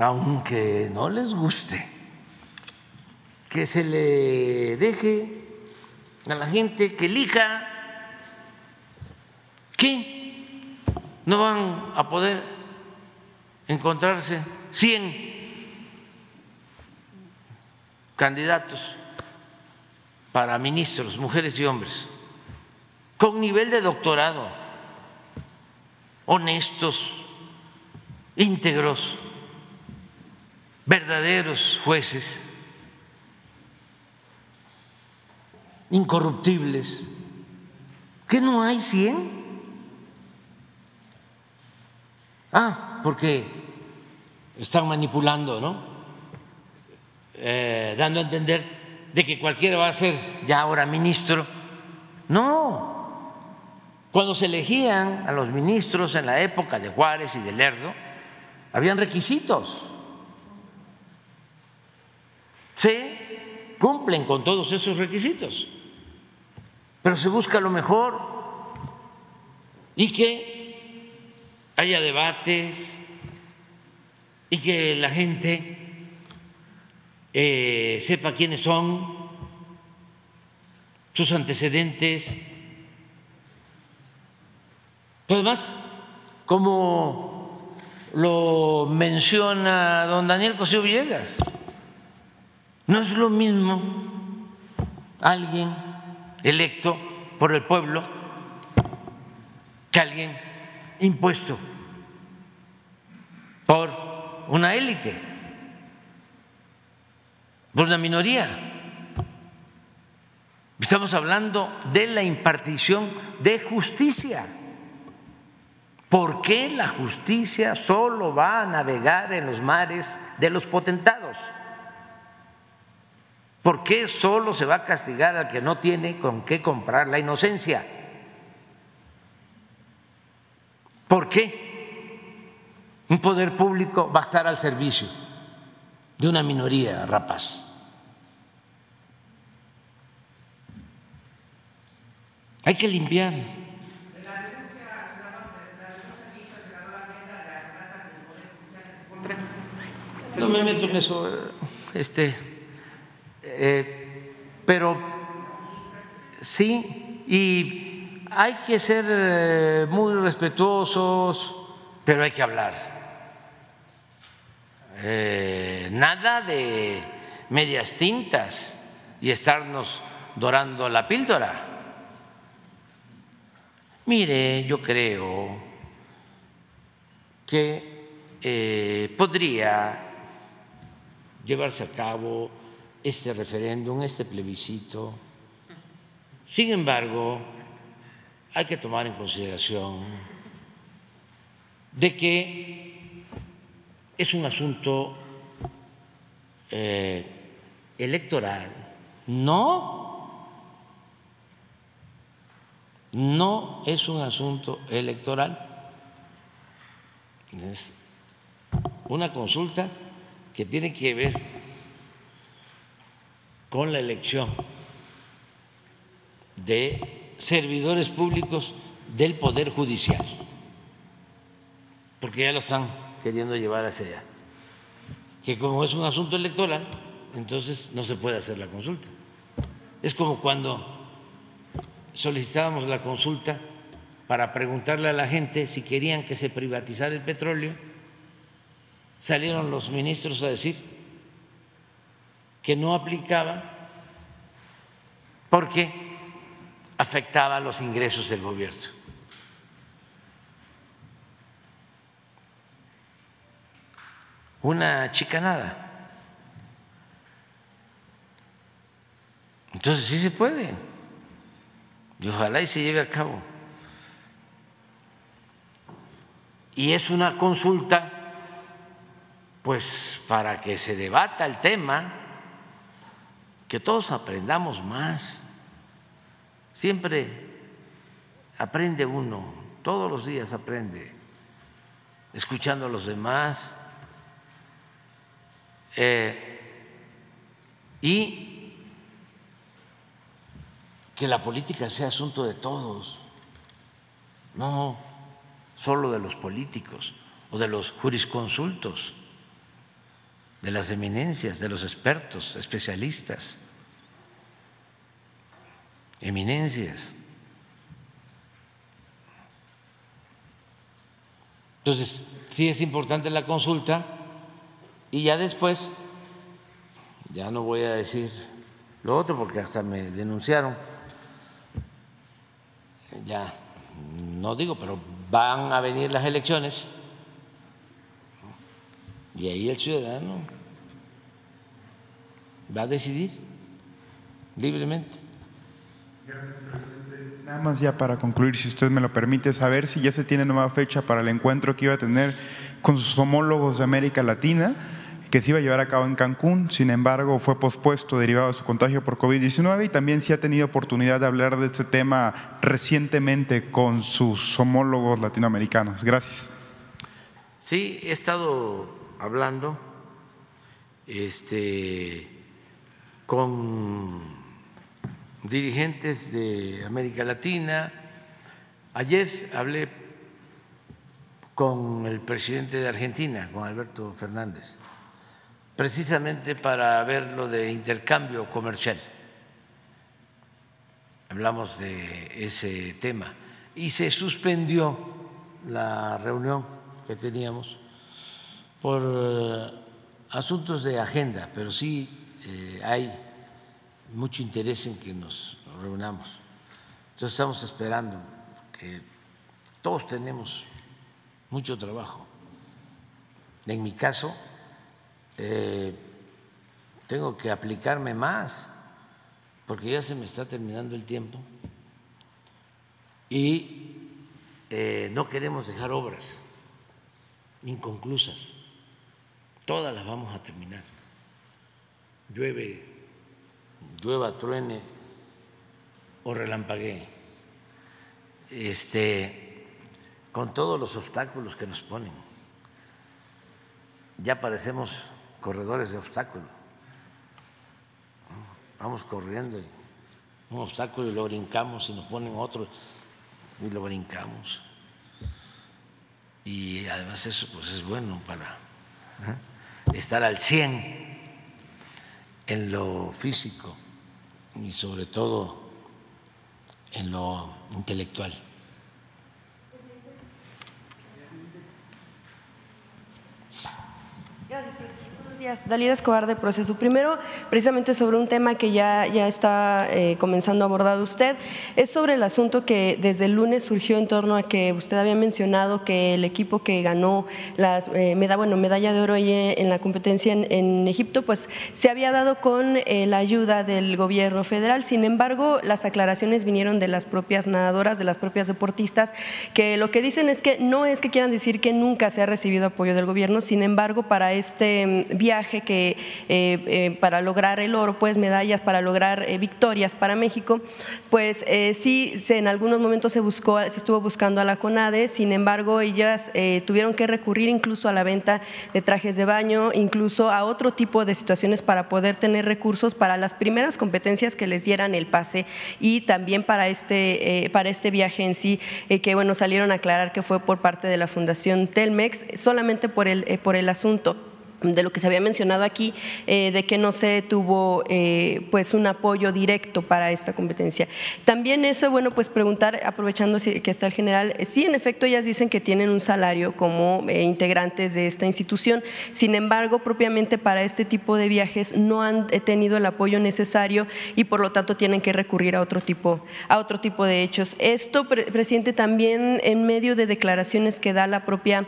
aunque no les guste, que se le deje a la gente que elija ¿Qué? ¿No van a poder encontrarse 100 candidatos para ministros, mujeres y hombres, con nivel de doctorado, honestos, íntegros, verdaderos jueces, incorruptibles? ¿Que no hay 100? Ah, porque están manipulando, ¿no? Eh, dando a entender de que cualquiera va a ser ya ahora ministro. No, cuando se elegían a los ministros en la época de Juárez y de Lerdo, habían requisitos. Se cumplen con todos esos requisitos, pero se busca lo mejor. Y que haya debates. Y que la gente eh, sepa quiénes son, sus antecedentes. Pero además, como lo menciona don Daniel Cosío Villegas, no es lo mismo alguien electo por el pueblo que alguien impuesto por una élite, por una minoría. Estamos hablando de la impartición de justicia. ¿Por qué la justicia solo va a navegar en los mares de los potentados? ¿Por qué solo se va a castigar al que no tiene con qué comprar la inocencia? ¿Por qué un poder público va a estar al servicio de una minoría rapaz. Hay que limpiar. No me meto en eso, este, eh, pero sí, y hay que ser eh, muy respetuosos, pero hay que hablar. Eh, nada de medias tintas y estarnos dorando la píldora. Mire, yo creo que podría llevarse a cabo este referéndum, este plebiscito. Sin embargo, hay que tomar en consideración de que es un asunto eh, electoral. No, no es un asunto electoral. Es una consulta que tiene que ver con la elección de servidores públicos del Poder Judicial, porque ya lo están queriendo llevar hacia allá, que como es un asunto electoral, entonces no se puede hacer la consulta. Es como cuando solicitábamos la consulta para preguntarle a la gente si querían que se privatizara el petróleo, salieron los ministros a decir que no aplicaba porque afectaba los ingresos del gobierno. Una chicanada. Entonces sí se puede. Y ojalá y se lleve a cabo. Y es una consulta, pues, para que se debata el tema, que todos aprendamos más. Siempre aprende uno, todos los días aprende, escuchando a los demás. Eh, y que la política sea asunto de todos, no solo de los políticos o de los jurisconsultos, de las eminencias, de los expertos, especialistas, eminencias. Entonces, sí es importante la consulta y ya después, ya no voy a decir lo otro porque hasta me denunciaron, ya no digo, pero van a venir las elecciones y ahí el ciudadano va a decidir libremente. Gracias, presidente. Nada más ya para concluir, si usted me lo permite, saber si ya se tiene nueva fecha para el encuentro que iba a tener con sus homólogos de América Latina, que se iba a llevar a cabo en Cancún, sin embargo fue pospuesto derivado de su contagio por COVID-19 y también si ha tenido oportunidad de hablar de este tema recientemente con sus homólogos latinoamericanos. Gracias. Sí, he estado hablando este, con dirigentes de América Latina. Ayer hablé con el presidente de Argentina, con Alberto Fernández, precisamente para ver lo de intercambio comercial. Hablamos de ese tema y se suspendió la reunión que teníamos por eh, asuntos de agenda, pero sí eh, hay mucho interés en que nos reunamos. Entonces estamos esperando que todos tenemos mucho trabajo. En mi caso, eh, tengo que aplicarme más porque ya se me está terminando el tiempo y no queremos dejar obras inconclusas. Todas las vamos a terminar. Llueve, llueva, truene o relampaguee. Este, con todos los obstáculos que nos ponen. ya parecemos corredores de obstáculos. Vamos corriendo un obstáculo y lo brincamos y nos ponen otro y lo brincamos. Y además eso pues es bueno para. Estar al 100 en lo físico y sobre todo en lo intelectual. Gracias, Buenos días, Dalila Escobar de Proceso. Primero, precisamente sobre un tema que ya, ya está eh, comenzando a abordar usted, es sobre el asunto que desde el lunes surgió en torno a que usted había mencionado que el equipo que ganó las eh, meda, bueno, medalla de oro en la competencia en, Egipto, pues se había dado con eh, la ayuda del gobierno federal. Sin embargo, las aclaraciones vinieron de las propias nadadoras, de las propias deportistas, que lo que dicen es que no es que quieran decir que nunca se ha recibido apoyo del gobierno, sin embargo, para este mm, que eh, eh, para lograr el oro, pues medallas, para lograr eh, victorias para México, pues sí, se, en algunos momentos se buscó, se estuvo buscando a la CONADE, sin embargo, ellas tuvieron que recurrir incluso a la venta de trajes de baño, incluso a otro tipo de situaciones para poder tener recursos para las primeras competencias que les dieran el pase y también para este, para este viaje en sí, que bueno, salieron a aclarar que fue por parte de la Fundación Telmex, solamente por el, por el asunto de lo que se había mencionado aquí, eh, de que no se tuvo eh, pues un apoyo directo para esta competencia. También eso, bueno, pues preguntar, aprovechando que está el general, eh, sí, en efecto, ellas dicen que tienen un salario como integrantes de esta institución, sin embargo, propiamente para este tipo de viajes no han tenido el apoyo necesario y por lo tanto tienen que recurrir a otro tipo, a otro tipo de hechos. Esto, pre- presidente, también en medio de declaraciones que da la propia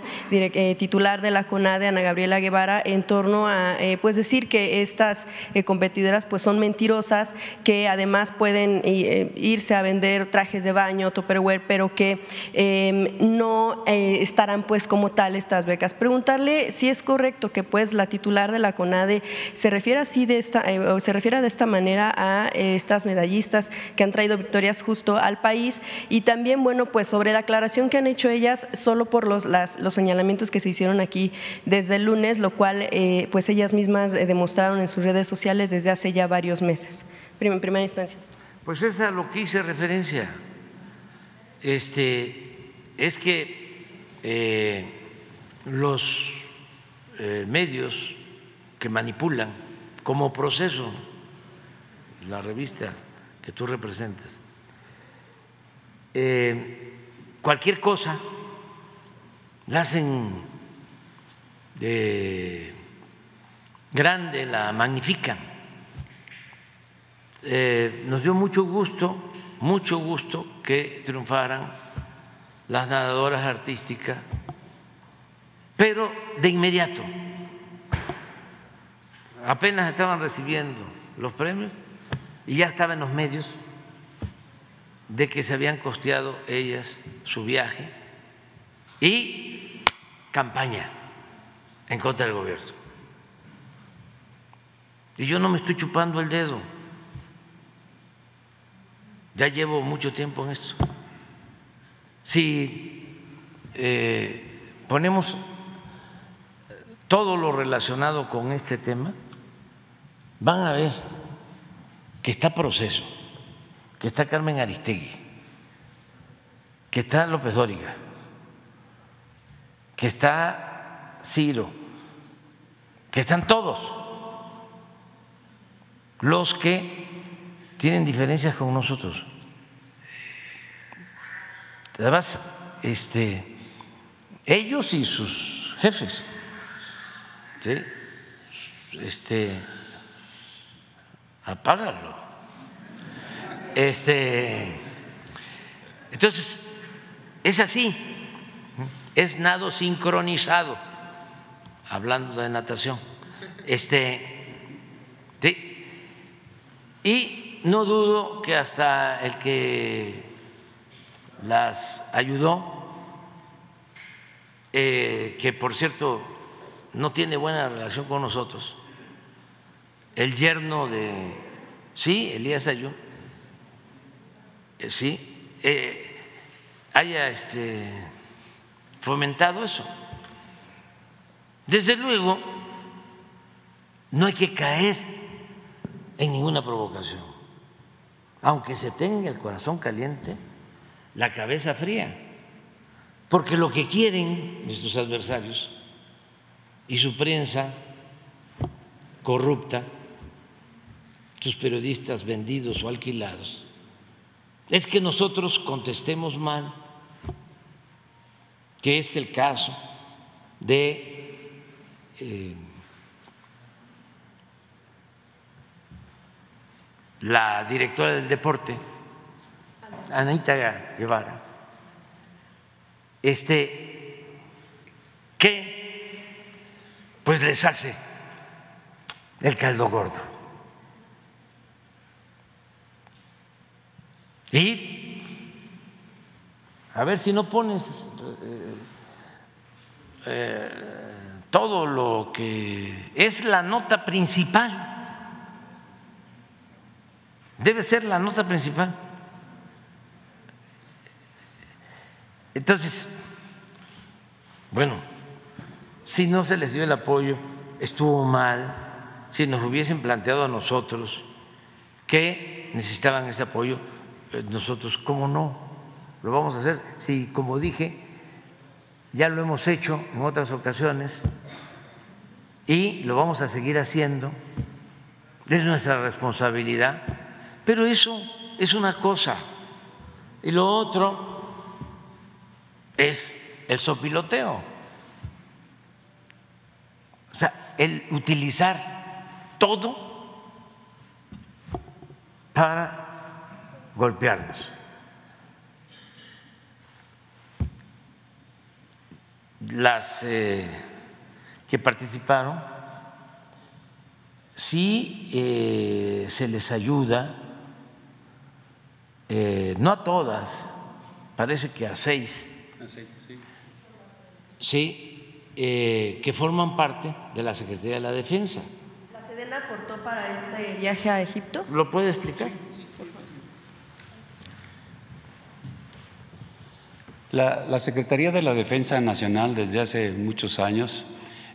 titular de la CONADE, Ana Gabriela Guevara, en torno a eh, pues decir que estas eh, competidoras pues son mentirosas, que además pueden eh, irse a vender trajes de baño, tupperware, pero que eh, no estarán pues como tal estas becas. Preguntarle si es correcto que pues la titular de la CONADE se refiere así de esta, o se refiere de esta manera a estas medallistas que han traído victorias justo al país y también bueno pues sobre la aclaración que han hecho ellas solo por los, las- los señalamientos que se hicieron aquí desde el lunes, lo cual eh, pues ellas mismas eh, demostraron en sus redes sociales desde hace ya varios meses. En primera instancia. Pues es a lo que hice referencia. Este, es que eh, los medios que manipulan como proceso la revista que tú representas, cualquier cosa la hacen de grande, la magnifican. Eh, nos dio mucho gusto, mucho gusto que triunfaran las nadadoras artísticas, pero de inmediato, apenas estaban recibiendo los premios y ya estaba en los medios de que se habían costeado ellas su viaje y campaña en contra del gobierno. Y yo no me estoy chupando el dedo. Ya llevo mucho tiempo en esto. Si eh, ponemos todo lo relacionado con este tema, van a ver que está proceso, que está Carmen Aristegui, que está López Dóriga, que está Ciro, que están todos los que tienen diferencias con nosotros. Además, este, ellos y sus jefes, ¿sí? este, apágalo. Este, entonces, es así, es nado sincronizado, hablando de natación. Este. Y no dudo que hasta el que las ayudó, eh, que por cierto no tiene buena relación con nosotros, el yerno de, sí, Elías Ayun, eh, sí, eh, haya este, fomentado eso. Desde luego, no hay que caer en ninguna provocación, aunque se tenga el corazón caliente, la cabeza fría, porque lo que quieren nuestros adversarios y su prensa corrupta, sus periodistas vendidos o alquilados, es que nosotros contestemos mal, que es el caso de eh, la directora del deporte, Anita Guevara, este, que pues les hace el caldo gordo. Y a ver si no pones eh, eh, todo lo que es la nota principal. Debe ser la nota principal. Entonces, bueno, si no se les dio el apoyo, estuvo mal, si nos hubiesen planteado a nosotros que necesitaban ese apoyo, eh, nosotros, ¿cómo no? Lo vamos a hacer. Si, como dije, ya lo hemos hecho en otras ocasiones y lo vamos a seguir haciendo, es nuestra responsabilidad, pero eso es una cosa. Y lo otro es el sopiloteo. O sea, el utilizar todo para golpearnos. Las eh, que participaron, sí eh, se les ayuda, eh, no a todas, parece que a seis sí, eh, que forman parte de la Secretaría de la Defensa. ¿La Sedena aportó para este viaje a Egipto? ¿Lo puede explicar? La, la, Secretaría de la Defensa Nacional desde hace muchos años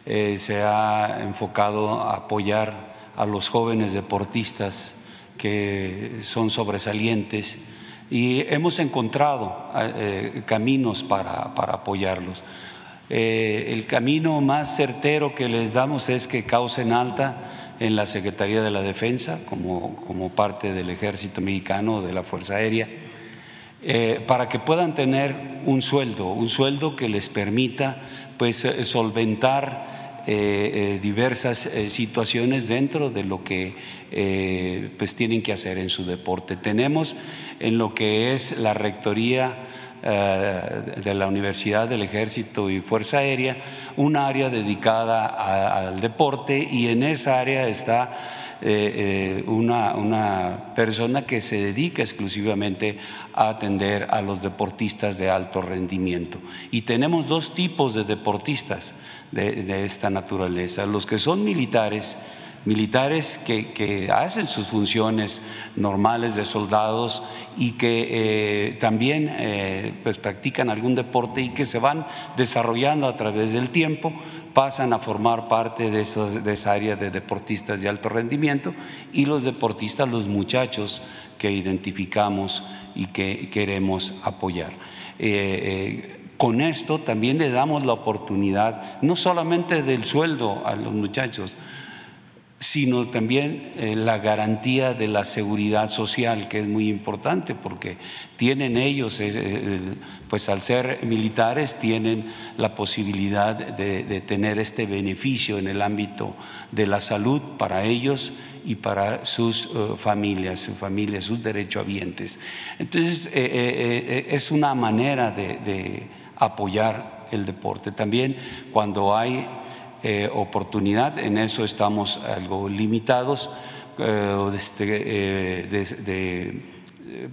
eh, se ha enfocado a apoyar a los jóvenes deportistas que son sobresalientes y hemos encontrado eh, caminos para, para apoyarlos. Eh, el camino más certero que les damos es que causen alta en la Secretaría de la Defensa como, como parte del Ejército Mexicano, de la Fuerza Aérea, eh, para que puedan tener un sueldo, un sueldo que les permita pues, solventar eh, diversas situaciones dentro de lo que pues tienen que hacer en su deporte. Tenemos en lo que es la rectoría eh, de la Universidad del Ejército y Fuerza Aérea, un área dedicada al deporte y en esa área está eh, eh, una, una, persona que se dedica exclusivamente a atender a los deportistas de alto rendimiento. Y tenemos dos tipos de deportistas de, esta naturaleza, los que son militares, militares que, hacen sus funciones normales de soldados y que eh, también pues practican algún deporte y que se van desarrollando a través del tiempo, pasan a formar parte de, de esa área de deportistas de alto rendimiento y los deportistas, los muchachos que identificamos y que queremos apoyar. Eh, con esto también le damos la oportunidad, no solamente del sueldo a los muchachos, sino también eh, la garantía de la seguridad social, que es muy importante porque tienen ellos, eh, eh, pues al ser militares, tienen la posibilidad de, tener este beneficio en el ámbito de la salud para ellos y para sus familias, sus familias, sus derechohabientes. Entonces, es una manera de apoyar el deporte. También cuando hay eh, oportunidad, en eso estamos algo limitados, eh, este, eh, de, de,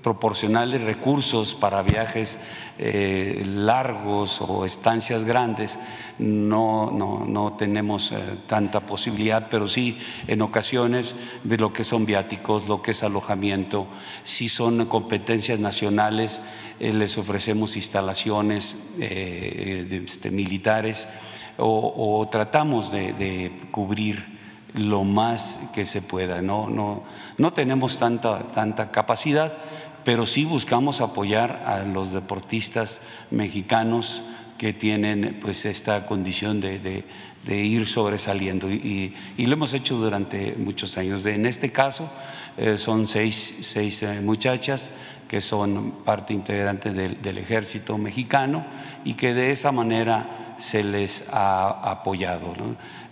proporcionarle recursos para viajes largos o estancias grandes, no, no, no tenemos tanta posibilidad, pero sí en ocasiones de lo que son viáticos, lo que es alojamiento, si son competencias nacionales, les ofrecemos instalaciones este, militares o, tratamos de, cubrir lo más que se pueda. No, no, no tenemos tanta, tanta capacidad, pero sí buscamos apoyar a los deportistas mexicanos que tienen pues esta condición de, de- ir sobresaliendo y, lo hemos hecho durante muchos años. En este caso eh, son seis, seis, eh, muchachas que son parte integrante del, ejército mexicano y que de esa manera se les ha apoyado.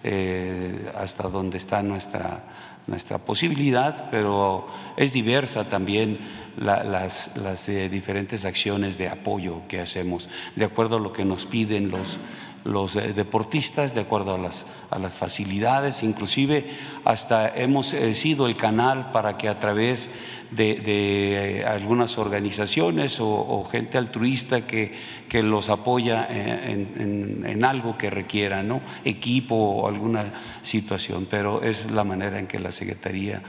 Eh, hasta donde está nuestra, nuestra posibilidad, pero es diversa también la- las, las, eh, diferentes acciones de apoyo que hacemos, de acuerdo a lo que nos piden los, los eh, deportistas, de acuerdo a las, a las facilidades, inclusive hasta hemos eh, sido el canal para que a través de, eh, algunas organizaciones o, gente altruista que, que los apoya en, algo que requiera, ¿no? equipo o alguna situación, pero es la manera en que la Secretaría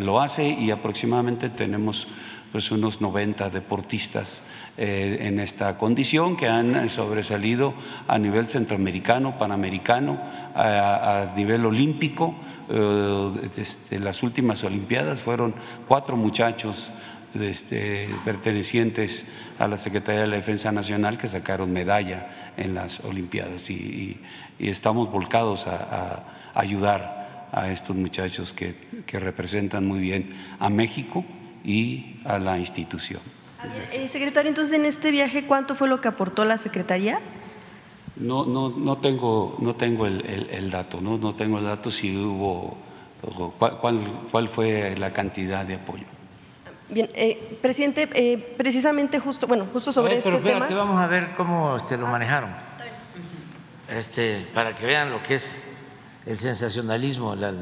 lo hace y aproximadamente tenemos pues unos 90 deportistas eh, en esta condición que han sobresalido a nivel centroamericano, panamericano, a, nivel olímpico. Eh, desde las últimas Olimpiadas fueron cuatro muchachos este, pertenecientes a la Secretaría de la Defensa Nacional que sacaron medalla en las Olimpiadas y, estamos volcados a, ayudar a estos muchachos que representan muy bien a México y a la institución. Eh, secretario, entonces en este viaje, ¿cuánto fue lo que aportó la Secretaría? No, no, no tengo, no tengo el, el- el dato, ¿no? no tengo el dato si hubo, cuál, cuál- cuál fue la cantidad de apoyo. Bien, eh, presidente, eh, precisamente justo, bueno, justo sobre Oye, pero este espérate, tema. vamos a ver cómo este, lo manejaron. Este, para que vean lo que es el sensacionalismo, el,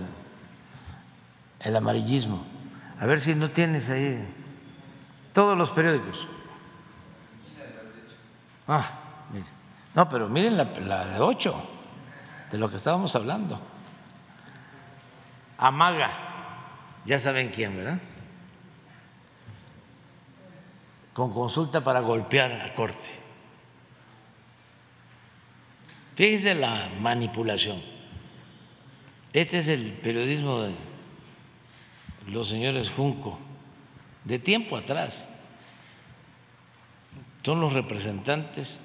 el amarillismo. A ver si no tienes ahí todos los periódicos. Ah, mire. No, pero miren la, la de ocho, de lo que estábamos hablando. Amaga, ya saben quién, ¿verdad? Con consulta para golpear a corte. Fíjense la manipulación. Este es el periodismo de los señores Junco, de tiempo atrás. Son los representantes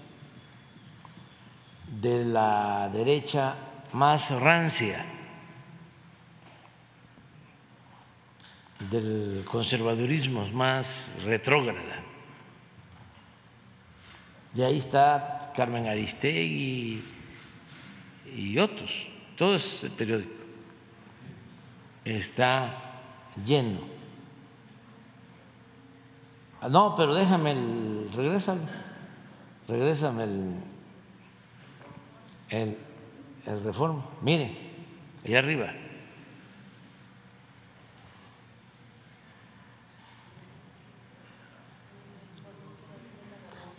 de la derecha más rancia, del conservadurismo más retrógrada. Y ahí está Carmen Aristegui y otros, todo ese periódico está lleno. Ah, No, pero déjame el, regrésalo, regrésame el, el, el reforma. Miren, allá arriba.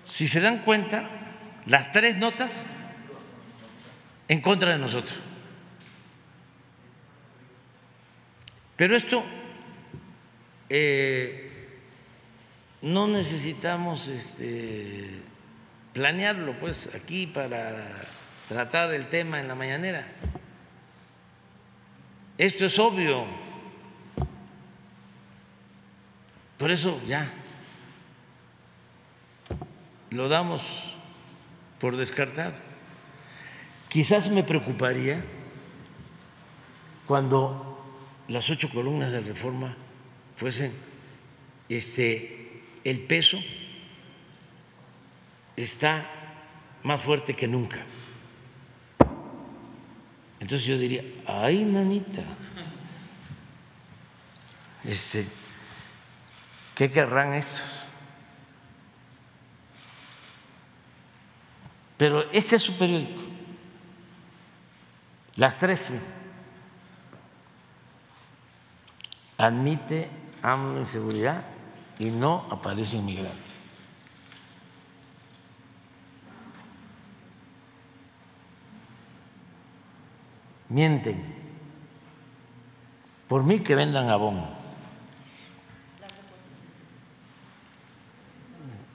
Si se dan cuenta, las tres notas en contra de nosotros. Pero esto eh, no necesitamos este, planearlo, pues, aquí para tratar el tema en la mañanera. Esto es obvio. Por eso ya lo damos por descartado. Quizás me preocuparía cuando las ocho columnas de reforma fuesen este el peso está más fuerte que nunca. Entonces yo diría, ay, nanita, este, ¿qué querrán estos? Pero este es su periódico. Las tres admite AMLO inseguridad y no aparece inmigrante. Mienten. Por mí que vendan abón.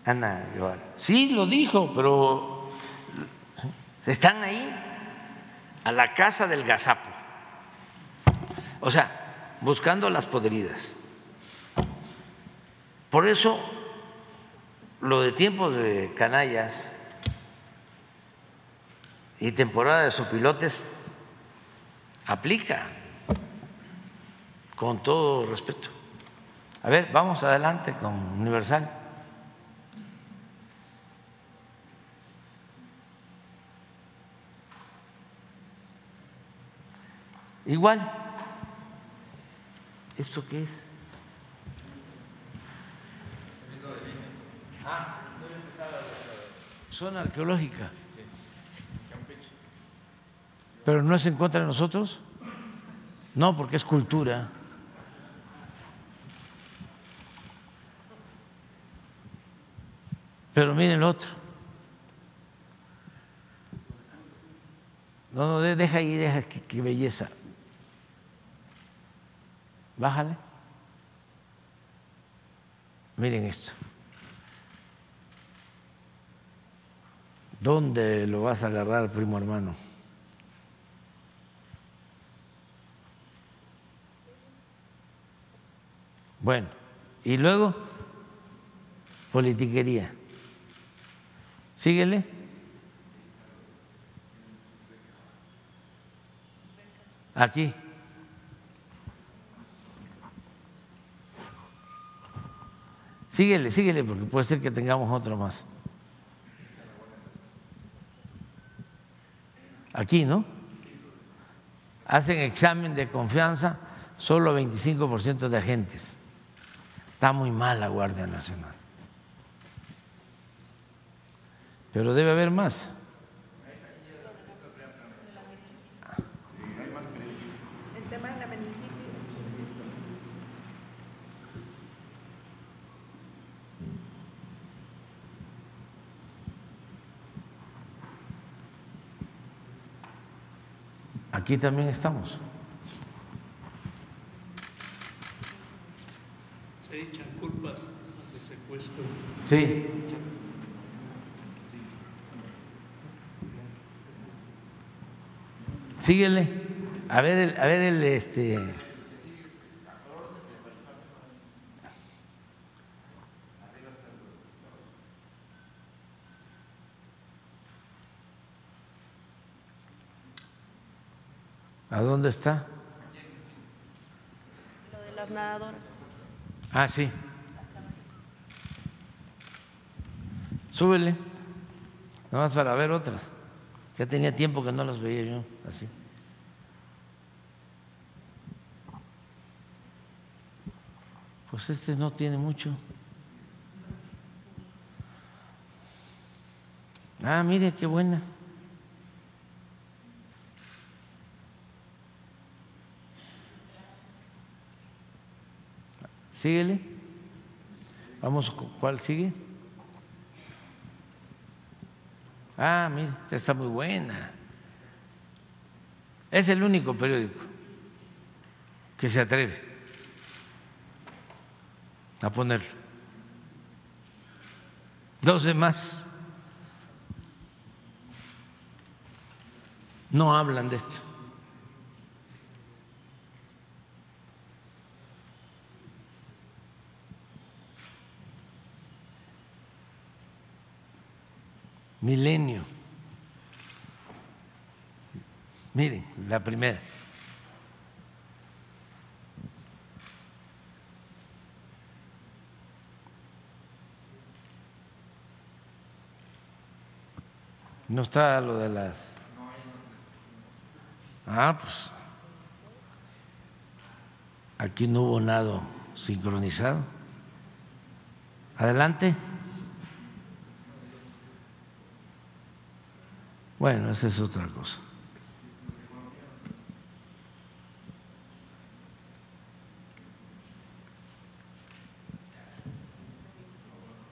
Ana. Sí, lo dijo, pero están ahí. a la casa del gazapo. O sea, buscando las podridas. Por eso, lo de tiempos de canallas y temporada de sopilotes aplica con todo respeto. A ver, vamos adelante con Universal. Igual, ¿esto qué es? Ah, zona arqueológica. ¿Pero no es en contra de nosotros? No, porque es cultura. Pero miren el otro. No, no, deja ahí, deja, qué, qué belleza. Bájale. Miren esto. ¿Dónde lo vas a agarrar, primo hermano? Bueno, y luego, politiquería. Síguele. Aquí. Síguele, síguele, porque puede ser que tengamos otro más. Aquí, ¿no? Hacen examen de confianza solo 25% de agentes. Está muy mal la Guardia Nacional. Pero debe haber más. Aquí también estamos. Se echan culpas de secuestro. Sí. Síguele. A ver, el, a ver el este. ¿A dónde está? Lo de las nadadoras. Ah, sí. Súbele. Nada más para ver otras. Ya tenía tiempo que no las veía yo así. Pues este no tiene mucho. Ah, mire qué buena. Síguele. Vamos, ¿cuál sigue? Ah, mire, esta está muy buena. Es el único periódico que se atreve a ponerlo. Los demás no hablan de esto. Milenio. Miren, la primera. No está lo de las. Ah, pues. Aquí no hubo nada sincronizado. Adelante. Bueno, esa es otra cosa.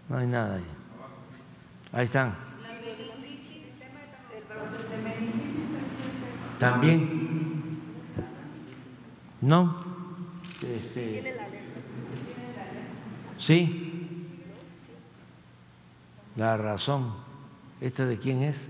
No hay nada ahí. Ahí están. También. No. Este, sí. La razón. ¿Esta de quién es?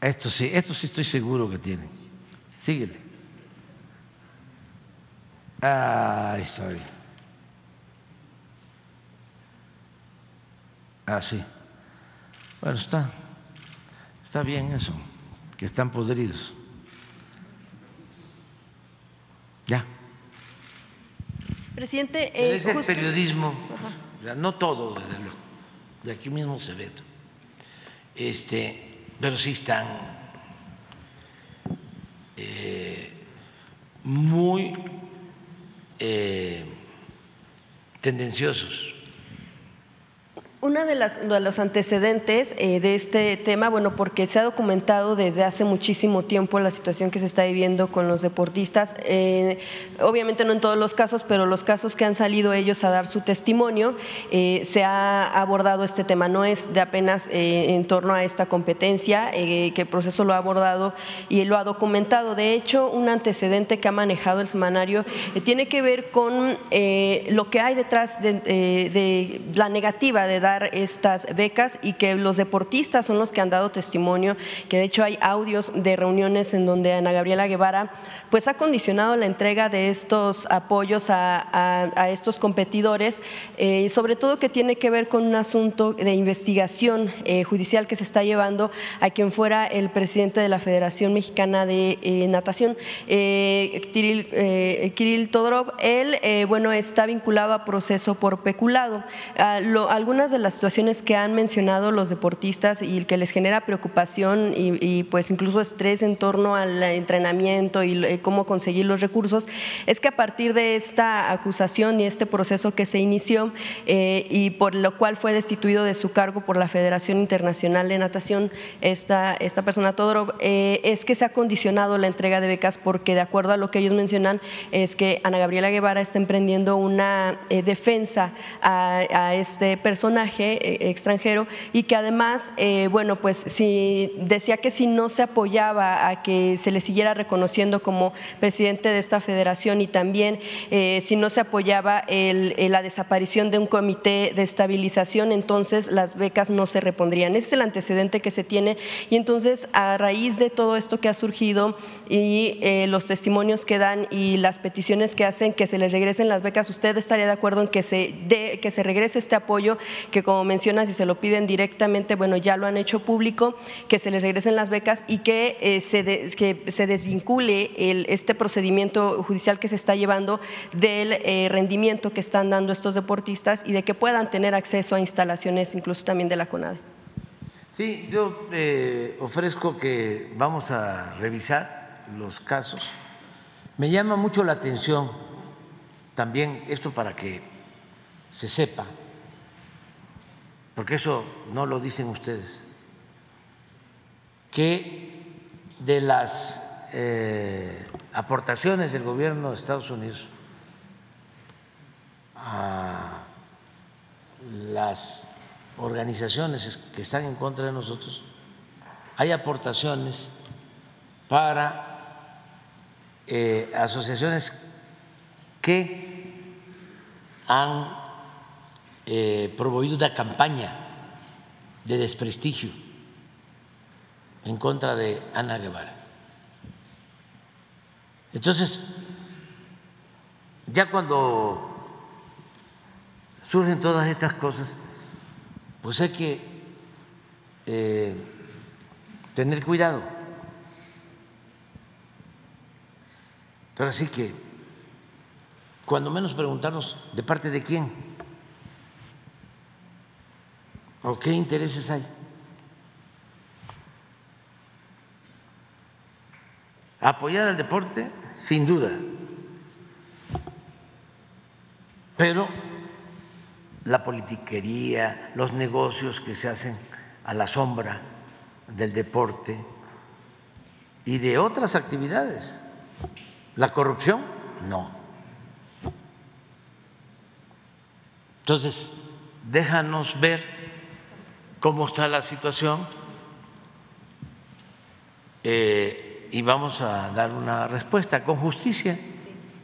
Esto sí, esto sí estoy seguro que tienen. Síguele. Ay, sorry. Ah, sí. Bueno, está, está bien eso, que están podridos. Ya. Presidente, Pero eh, es el justo- periodismo, no todo, desde luego, y aquí mismo se ve. Este, pero sí están eh, muy eh, tendenciosos. Una de, los antecedentes eh, de este tema, bueno, porque se ha documentado desde hace muchísimo tiempo la situación que se está viviendo con los deportistas, eh, obviamente no en todos los casos, pero los casos que han salido ellos a dar su testimonio, eh, se ha abordado este tema, no es de apenas en torno a esta competencia, que el proceso lo ha abordado y lo ha documentado. De hecho, un antecedente que ha manejado el semanario tiene que ver con lo que hay detrás de, de la negativa de dar estas becas y que los deportistas son los que han dado testimonio, que de hecho hay audios de reuniones en donde Ana Gabriela Guevara pues ha condicionado la entrega de estos apoyos a, estos competidores, eh, sobre todo que tiene que ver con un asunto de investigación eh, judicial que se está llevando a quien fuera el presidente de la Federación Mexicana de eh, Natación, Kirill, Kirill Todorov. Él, bueno, está vinculado a proceso por peculado. Ah, algunas de las situaciones que han mencionado los deportistas y que les genera preocupación y, pues incluso estrés en torno al entrenamiento y eh, cómo conseguir los recursos, es que a partir de esta acusación y este proceso que se inició eh, y por lo cual fue destituido de su cargo por la Federación Internacional de Natación, esta, esta persona Todorov, eh, es que se ha condicionado la entrega de becas porque de acuerdo a lo que ellos mencionan es que Ana Gabriela Guevara está emprendiendo una defensa a este personaje eh, extranjero y que además, eh, bueno, pues si decía que si no se apoyaba a que se le siguiera reconociendo como presidente de esta federación y también eh, si no se apoyaba el- la desaparición de un comité de estabilización, entonces las becas no se repondrían. Ese es el antecedente que se tiene y entonces a raíz de todo esto que ha surgido y los testimonios que dan y las peticiones que hacen que se les regresen las becas, ¿usted estaría de acuerdo en que se, dé- que se regrese este apoyo que como menciona, si se lo piden directamente, bueno, ya lo han hecho público, que se les regresen las becas y que, eh, se, que se desvincule este procedimiento judicial que se está llevando del eh, rendimiento que están dando estos deportistas y de que puedan tener acceso a instalaciones incluso también de la CONADE? Sí, yo eh, ofrezco que vamos a revisar los casos. Me llama mucho la atención también esto para que se sepa, porque eso no lo dicen ustedes, que de las eh, aportaciones del gobierno de Estados Unidos a las organizaciones que están en contra de nosotros, hay aportaciones para eh, asociaciones que han eh, promovido una campaña de desprestigio en contra de Ana Guevara. Entonces, ya cuando surgen todas estas cosas, pues hay que eh, tener cuidado. Pero así que, cuando menos preguntarnos de parte de quién o qué intereses hay. Apoyar al deporte, sin duda, pero la politiquería, los negocios que se hacen a la sombra del deporte y de otras actividades. La corrupción, no. Entonces, déjanos ver cómo está la situación eh, y vamos a dar una respuesta con justicia.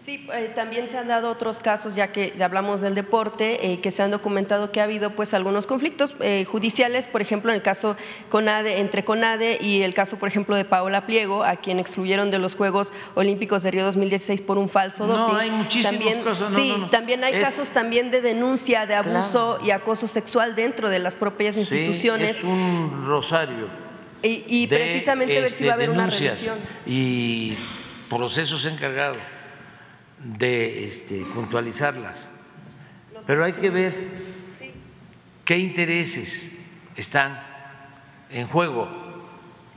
Sí, eh, también se han dado otros casos, ya que hablamos del deporte, eh, que se han documentado que ha habido pues algunos conflictos eh, judiciales, por ejemplo, en el caso CONADE, entre CONADE y el caso, por ejemplo, de Paola Pliego, a quien excluyeron de los Juegos Olímpicos de Río 2016 por un falso No, doping. hay muchísimos también, casos, no, sí, no, no. también hay Es- casos también de denuncia de abuso y acoso sexual dentro de las propias Sí, instituciones. es un rosario. y y de, precisamente ver si va a haber una revisión. y procesos encargados de este, puntualizarlas. Pero hay que ver qué intereses están en juego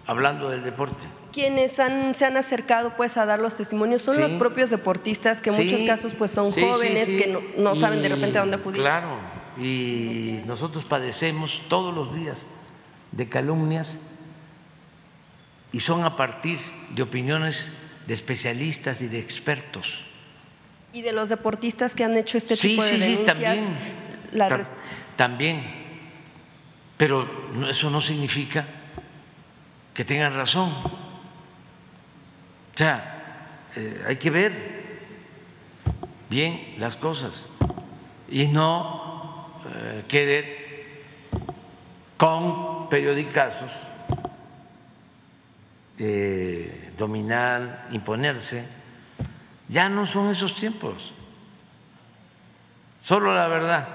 hablando del deporte. Quienes han, se han acercado pues a dar los testimonios son Sí. los propios deportistas que en Sí, muchos casos pues son sí, jóvenes que no, no saben de repente a dónde acudir. Claro, y nosotros padecemos todos los días de calumnias y son a partir de opiniones de especialistas y de expertos. Y de los deportistas que han hecho este Sí, tipo de sí, sí, denuncias. también. la También, pero eso no significa que tengan razón. O sea, eh, hay que ver bien las cosas y no eh, querer con periodicazos eh, dominar, imponerse. Ya no son esos tiempos. Solo la verdad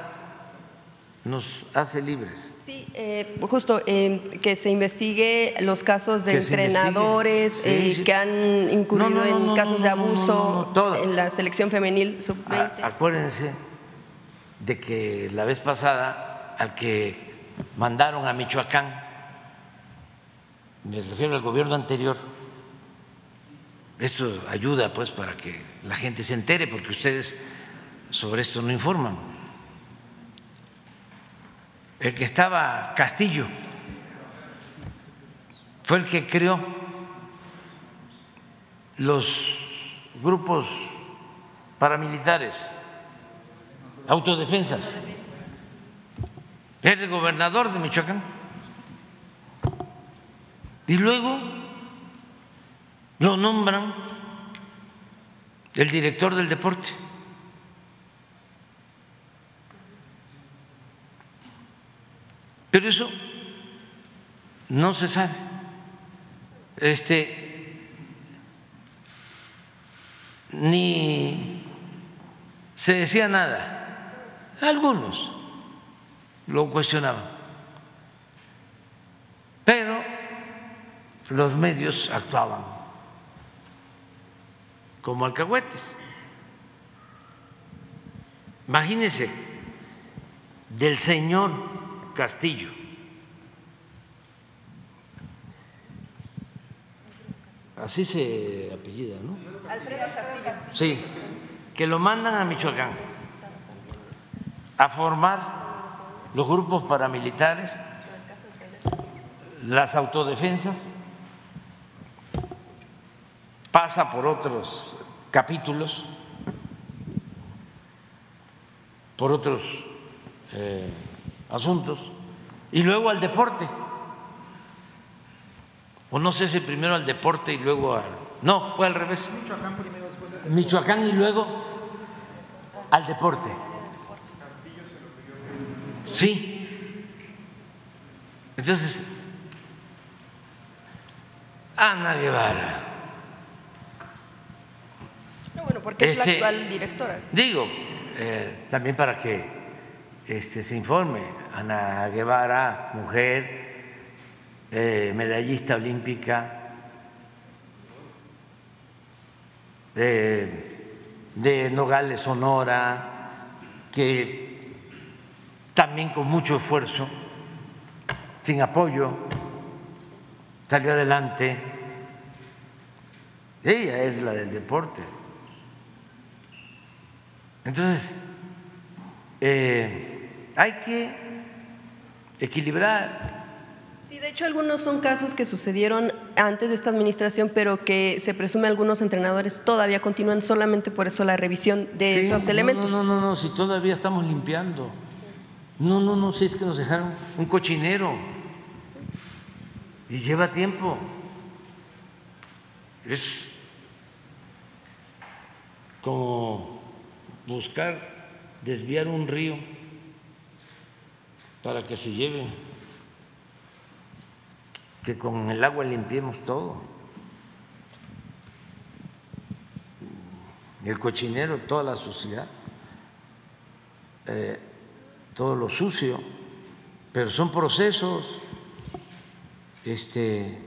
nos hace libres. Sí, eh, justo eh, que se investigue los casos de Que entrenadores Sí, eh, sí. que han incurrido No, no, no, en casos de abuso en la selección femenil sub-20. A- Acuérdense de que la vez pasada al que mandaron a Michoacán, me refiero al gobierno anterior, esto ayuda pues para que la gente se entere porque ustedes sobre esto no informan. El que estaba Castillo fue el que creó los grupos paramilitares, autodefensas. Era el gobernador de Michoacán. Y luego lo nombran el director del deporte. Pero eso no se sabe. Este ni se decía nada. Algunos lo cuestionaban. Pero los medios actuaban como alcahuetes. Imagínense del señor Castillo. Así se apellida, ¿no? Alfredo Castillo. Sí, que lo mandan a Michoacán a formar los grupos paramilitares, las autodefensas, pasa por otros capítulos, por otros eh, asuntos, y luego al deporte. O no sé si primero al deporte y luego al... No, fue al revés. Michoacán y luego al deporte. Sí. Entonces, Ana Guevara, bueno, porque es la actual directora. digo, eh, también para que este, se informe, Ana Guevara, mujer, eh, medallista olímpica, eh, de Nogales, Sonora, que también con mucho esfuerzo, sin apoyo, salió adelante. Ella es la del deporte. Entonces, eh, hay que equilibrar. Sí, de hecho algunos son casos que sucedieron antes de esta administración, pero que se presume algunos entrenadores todavía continúan solamente por eso la revisión de Sí, esos no, elementos. No, no, no, no, si todavía estamos limpiando. No, no, no, si es que nos dejaron un cochinero. Y lleva tiempo. Es como buscar desviar un río para que se lleve, que con el agua limpiemos todo. El cochinero, toda la suciedad, eh, todo lo sucio, pero son procesos, este,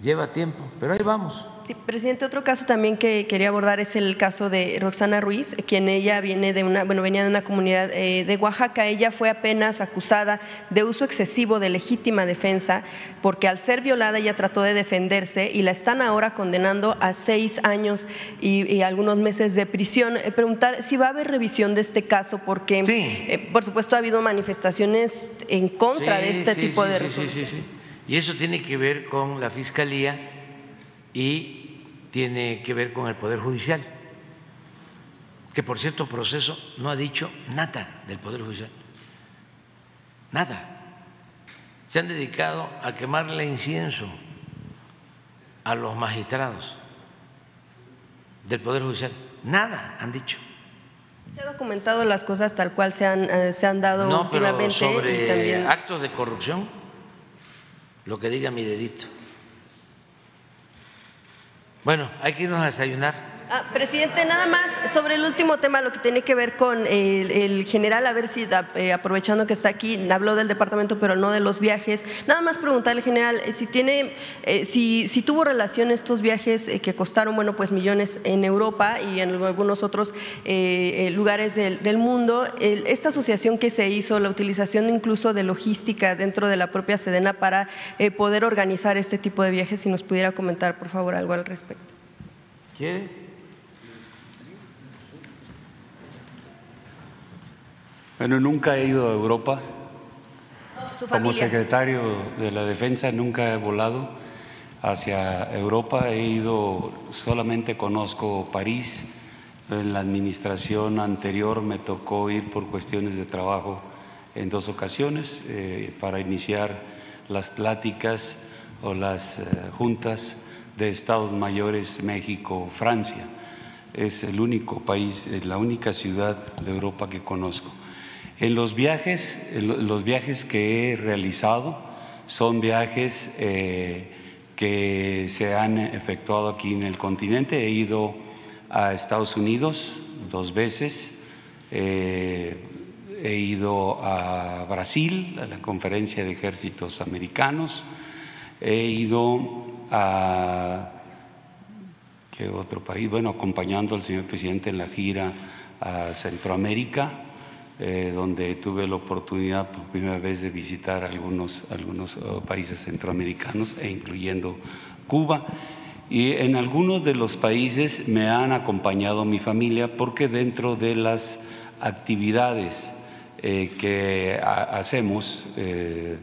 lleva tiempo, pero ahí vamos. Sí, presidente, otro caso también que quería abordar es el caso de Roxana Ruiz, quien ella viene de una, bueno, venía de una comunidad eh, de Oaxaca. Ella fue apenas acusada de uso excesivo de legítima defensa, porque al ser violada ella trató de defenderse y la están ahora condenando a seis años y, algunos meses de prisión. Eh, preguntar si va a haber revisión de este caso, porque eh, por supuesto ha habido manifestaciones en contra de este tipo de sí, sí, sí, Y eso tiene que ver con la fiscalía y tiene que ver con el Poder Judicial, que por cierto proceso no ha dicho nada del Poder Judicial, nada. Se han dedicado a quemarle incienso a los magistrados del Poder Judicial, nada han dicho. Se ha documentado las cosas tal cual se han, eh, se han dado no, últimamente. sobre actos de corrupción, lo que diga mi dedito. Bueno, hay que irnos a desayunar. Ah, presidente, nada más sobre el último tema, lo que tiene que ver con el, general, a ver si eh, aprovechando que está aquí, habló del departamento, pero no de los viajes. Nada más preguntarle, general, eh, si tiene, eh, si, si, tuvo relación estos viajes que costaron, bueno, pues millones en Europa y en algunos otros lugares del, mundo. esta asociación que se hizo, la utilización incluso de logística dentro de la propia Sedena para poder organizar este tipo de viajes, si nos pudiera comentar, por favor, algo al respecto. ¿Qué? Bueno, nunca he ido a Europa. Como secretario de la Defensa nunca he volado hacia Europa. He ido, solamente conozco París. En la administración anterior me tocó ir por cuestiones de trabajo en dos ocasiones eh, para iniciar las pláticas o las eh, juntas de Estados Mayores México-Francia. Es el único país, es la única ciudad de Europa que conozco. En los viajes, los viajes que he realizado son viajes eh, que se han efectuado aquí en el continente. He ido a Estados Unidos dos veces, eh, he ido a Brasil, a la conferencia de ejércitos americanos, he ido a ¿qué otro país? Bueno, acompañando al señor presidente en la gira a Centroamérica eh, donde tuve la oportunidad por primera vez de visitar algunos, algunos oh, países centroamericanos, e incluyendo Cuba. Y en algunos de los países me han acompañado mi familia porque dentro de las actividades eh, que hacemos, eh,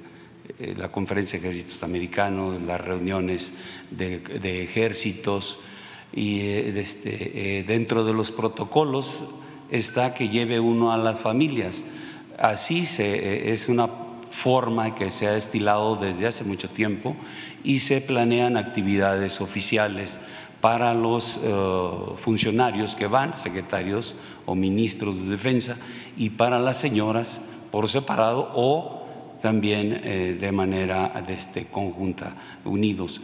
la conferencia de ejércitos americanos, las reuniones de, ejércitos y este, dentro de los protocolos está que lleve uno a las familias. Así se, eh, es una forma que se ha estilado desde hace mucho tiempo y se planean actividades oficiales para los eh, funcionarios que van, secretarios o ministros de defensa, y para las señoras por separado o también eh, de manera este, conjunta, unidos.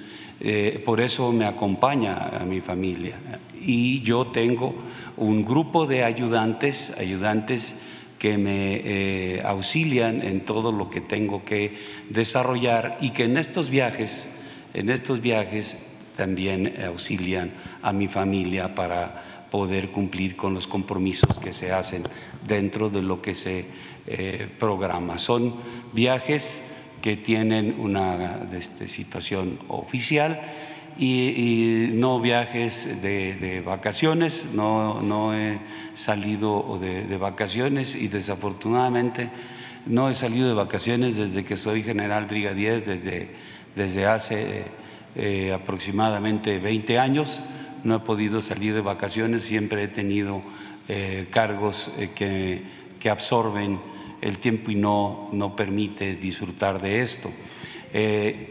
por eso me acompaña a mi familia y yo tengo un grupo de ayudantes, ayudantes que me eh, auxilian en todo lo que tengo que desarrollar y que en estos viajes, en estos viajes también auxilian a mi familia para poder cumplir con los compromisos que se hacen dentro de lo que se eh, programa. Son viajes que tienen una este, situación oficial y, no viajes de, vacaciones, no, no, he salido de, vacaciones y desafortunadamente no he salido de vacaciones desde que soy general brigadier, desde, desde hace eh, aproximadamente 20 años. No he podido salir de vacaciones, siempre he tenido eh, cargos eh, que, que, absorben el tiempo y no, no permite disfrutar de esto.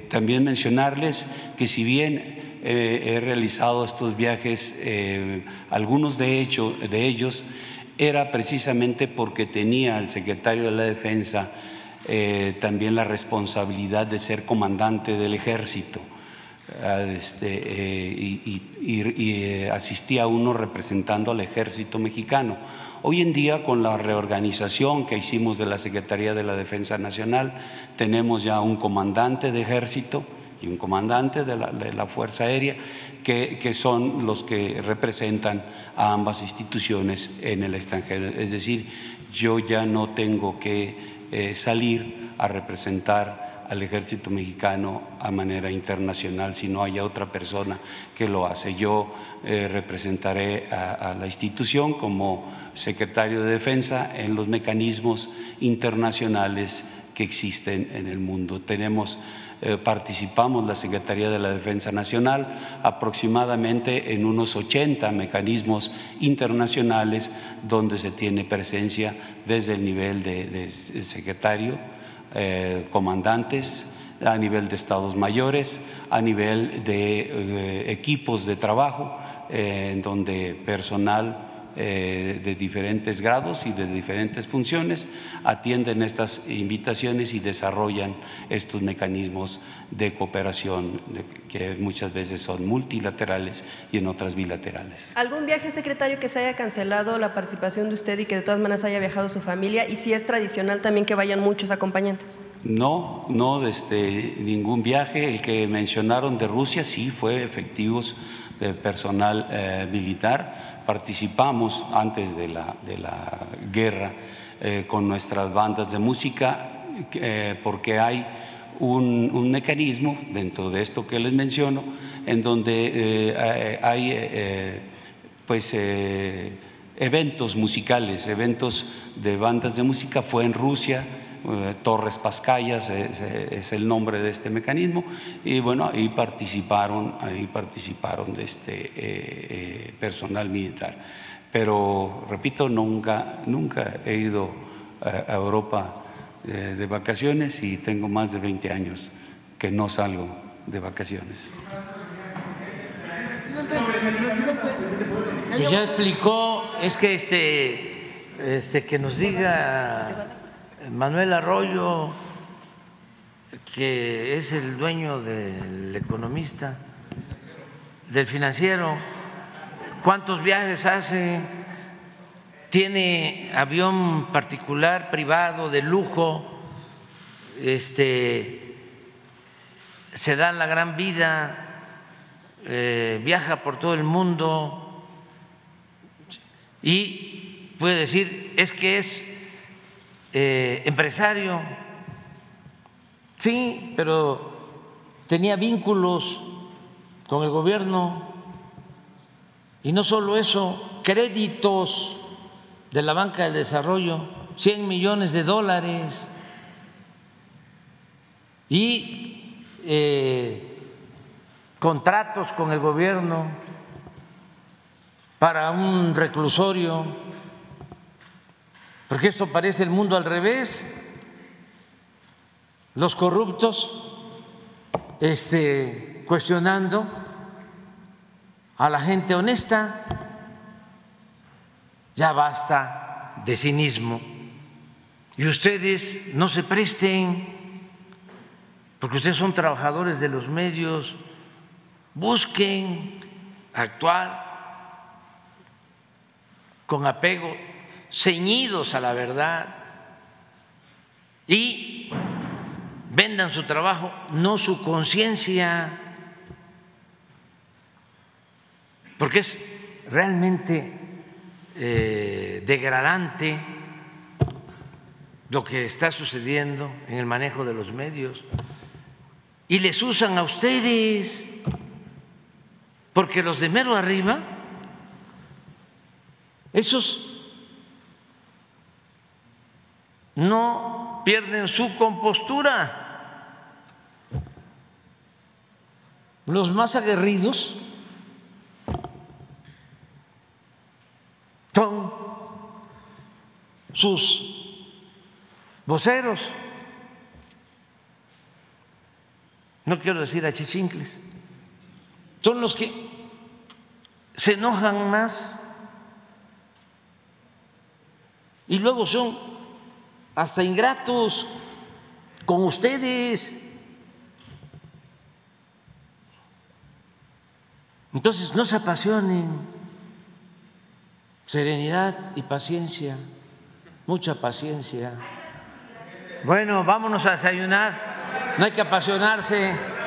también mencionarles que si bien eh, he realizado estos viajes, eh, algunos de, hecho, de ellos era precisamente porque tenía el secretario de la Defensa eh, también la responsabilidad de ser comandante del ejército. Ah, este, eh, y, y- eh, asistía a uno representando al ejército mexicano. Hoy en día, con la reorganización que hicimos de la Secretaría de la Defensa Nacional, tenemos ya un comandante de ejército y un comandante de la, Fuerza Aérea, que, que son los que representan a ambas instituciones en el extranjero. Es decir, yo ya no tengo que eh, salir a representar al ejército mexicano a manera internacional si no haya otra persona que lo hace. Yo eh, representaré a, la institución como secretario de defensa en los mecanismos internacionales que existen en el mundo. Tenemos eh, participamos la Secretaría de la Defensa Nacional aproximadamente en unos 80 mecanismos internacionales donde se tiene presencia desde el nivel de secretario, eh, comandantes, a nivel de estados mayores, a nivel de eh, equipos de trabajo, eh, en donde personal eh, de diferentes grados y de diferentes funciones atienden estas invitaciones y desarrollan estos mecanismos de cooperación de- que muchas veces son multilaterales y en otras bilaterales. ¿Algún viaje, secretario, que se haya cancelado la participación de usted y que de todas maneras haya viajado su familia? Y si es tradicional también que vayan muchos acompañantes. No, no desde ningún viaje. El que mencionaron de Rusia sí fue efectivos de personal eh, militar. Participamos antes de la, de la guerra eh, con nuestras bandas de música eh, porque hay un, un mecanismo dentro de esto que les menciono en donde eh, hay eh, pues eh, eventos musicales, eventos de bandas de música, fue en Rusia, eh, Torres Pascayas es, es el nombre de este mecanismo, y bueno, ahí participaron, ahí participaron de este eh, eh, personal militar. Pero repito, nunca, nunca he ido a, Europa eh, de vacaciones y tengo más de 20 años que no salgo de vacaciones. Pues ya explicó, es que este, este que nos diga Manuel Arroyo que es el dueño del economista, del financiero, cuántos viajes hace, tiene avión particular, privado, de lujo, este, se da la gran vida, eh, viaja por todo el mundo y puede decir, es que es eh, empresario, sí, pero tenía vínculos con el gobierno. Y no solo eso, créditos de la banca del desarrollo, 100 millones de dólares. Y eh, contratos con el gobierno para un reclusorio, porque esto parece el mundo al revés. Los corruptos este, cuestionando a la gente honesta. Ya basta de cinismo. Y ustedes no se presten, porque ustedes son trabajadores de los medios, busquen actuar con apego, ceñidos a la verdad y vendan su trabajo, no su conciencia, porque es realmente eh, degradante lo que está sucediendo en el manejo de los medios. Y les usan a ustedes, porque los de mero arriba, esos no pierden su compostura. Los más aguerridos son sus voceros. No quiero decir achichincles, son son los que se enojan más y luego son hasta ingratos con ustedes. Entonces, no se apasionen, serenidad y paciencia, mucha paciencia. Bueno, vámonos a desayunar, no hay que apasionarse.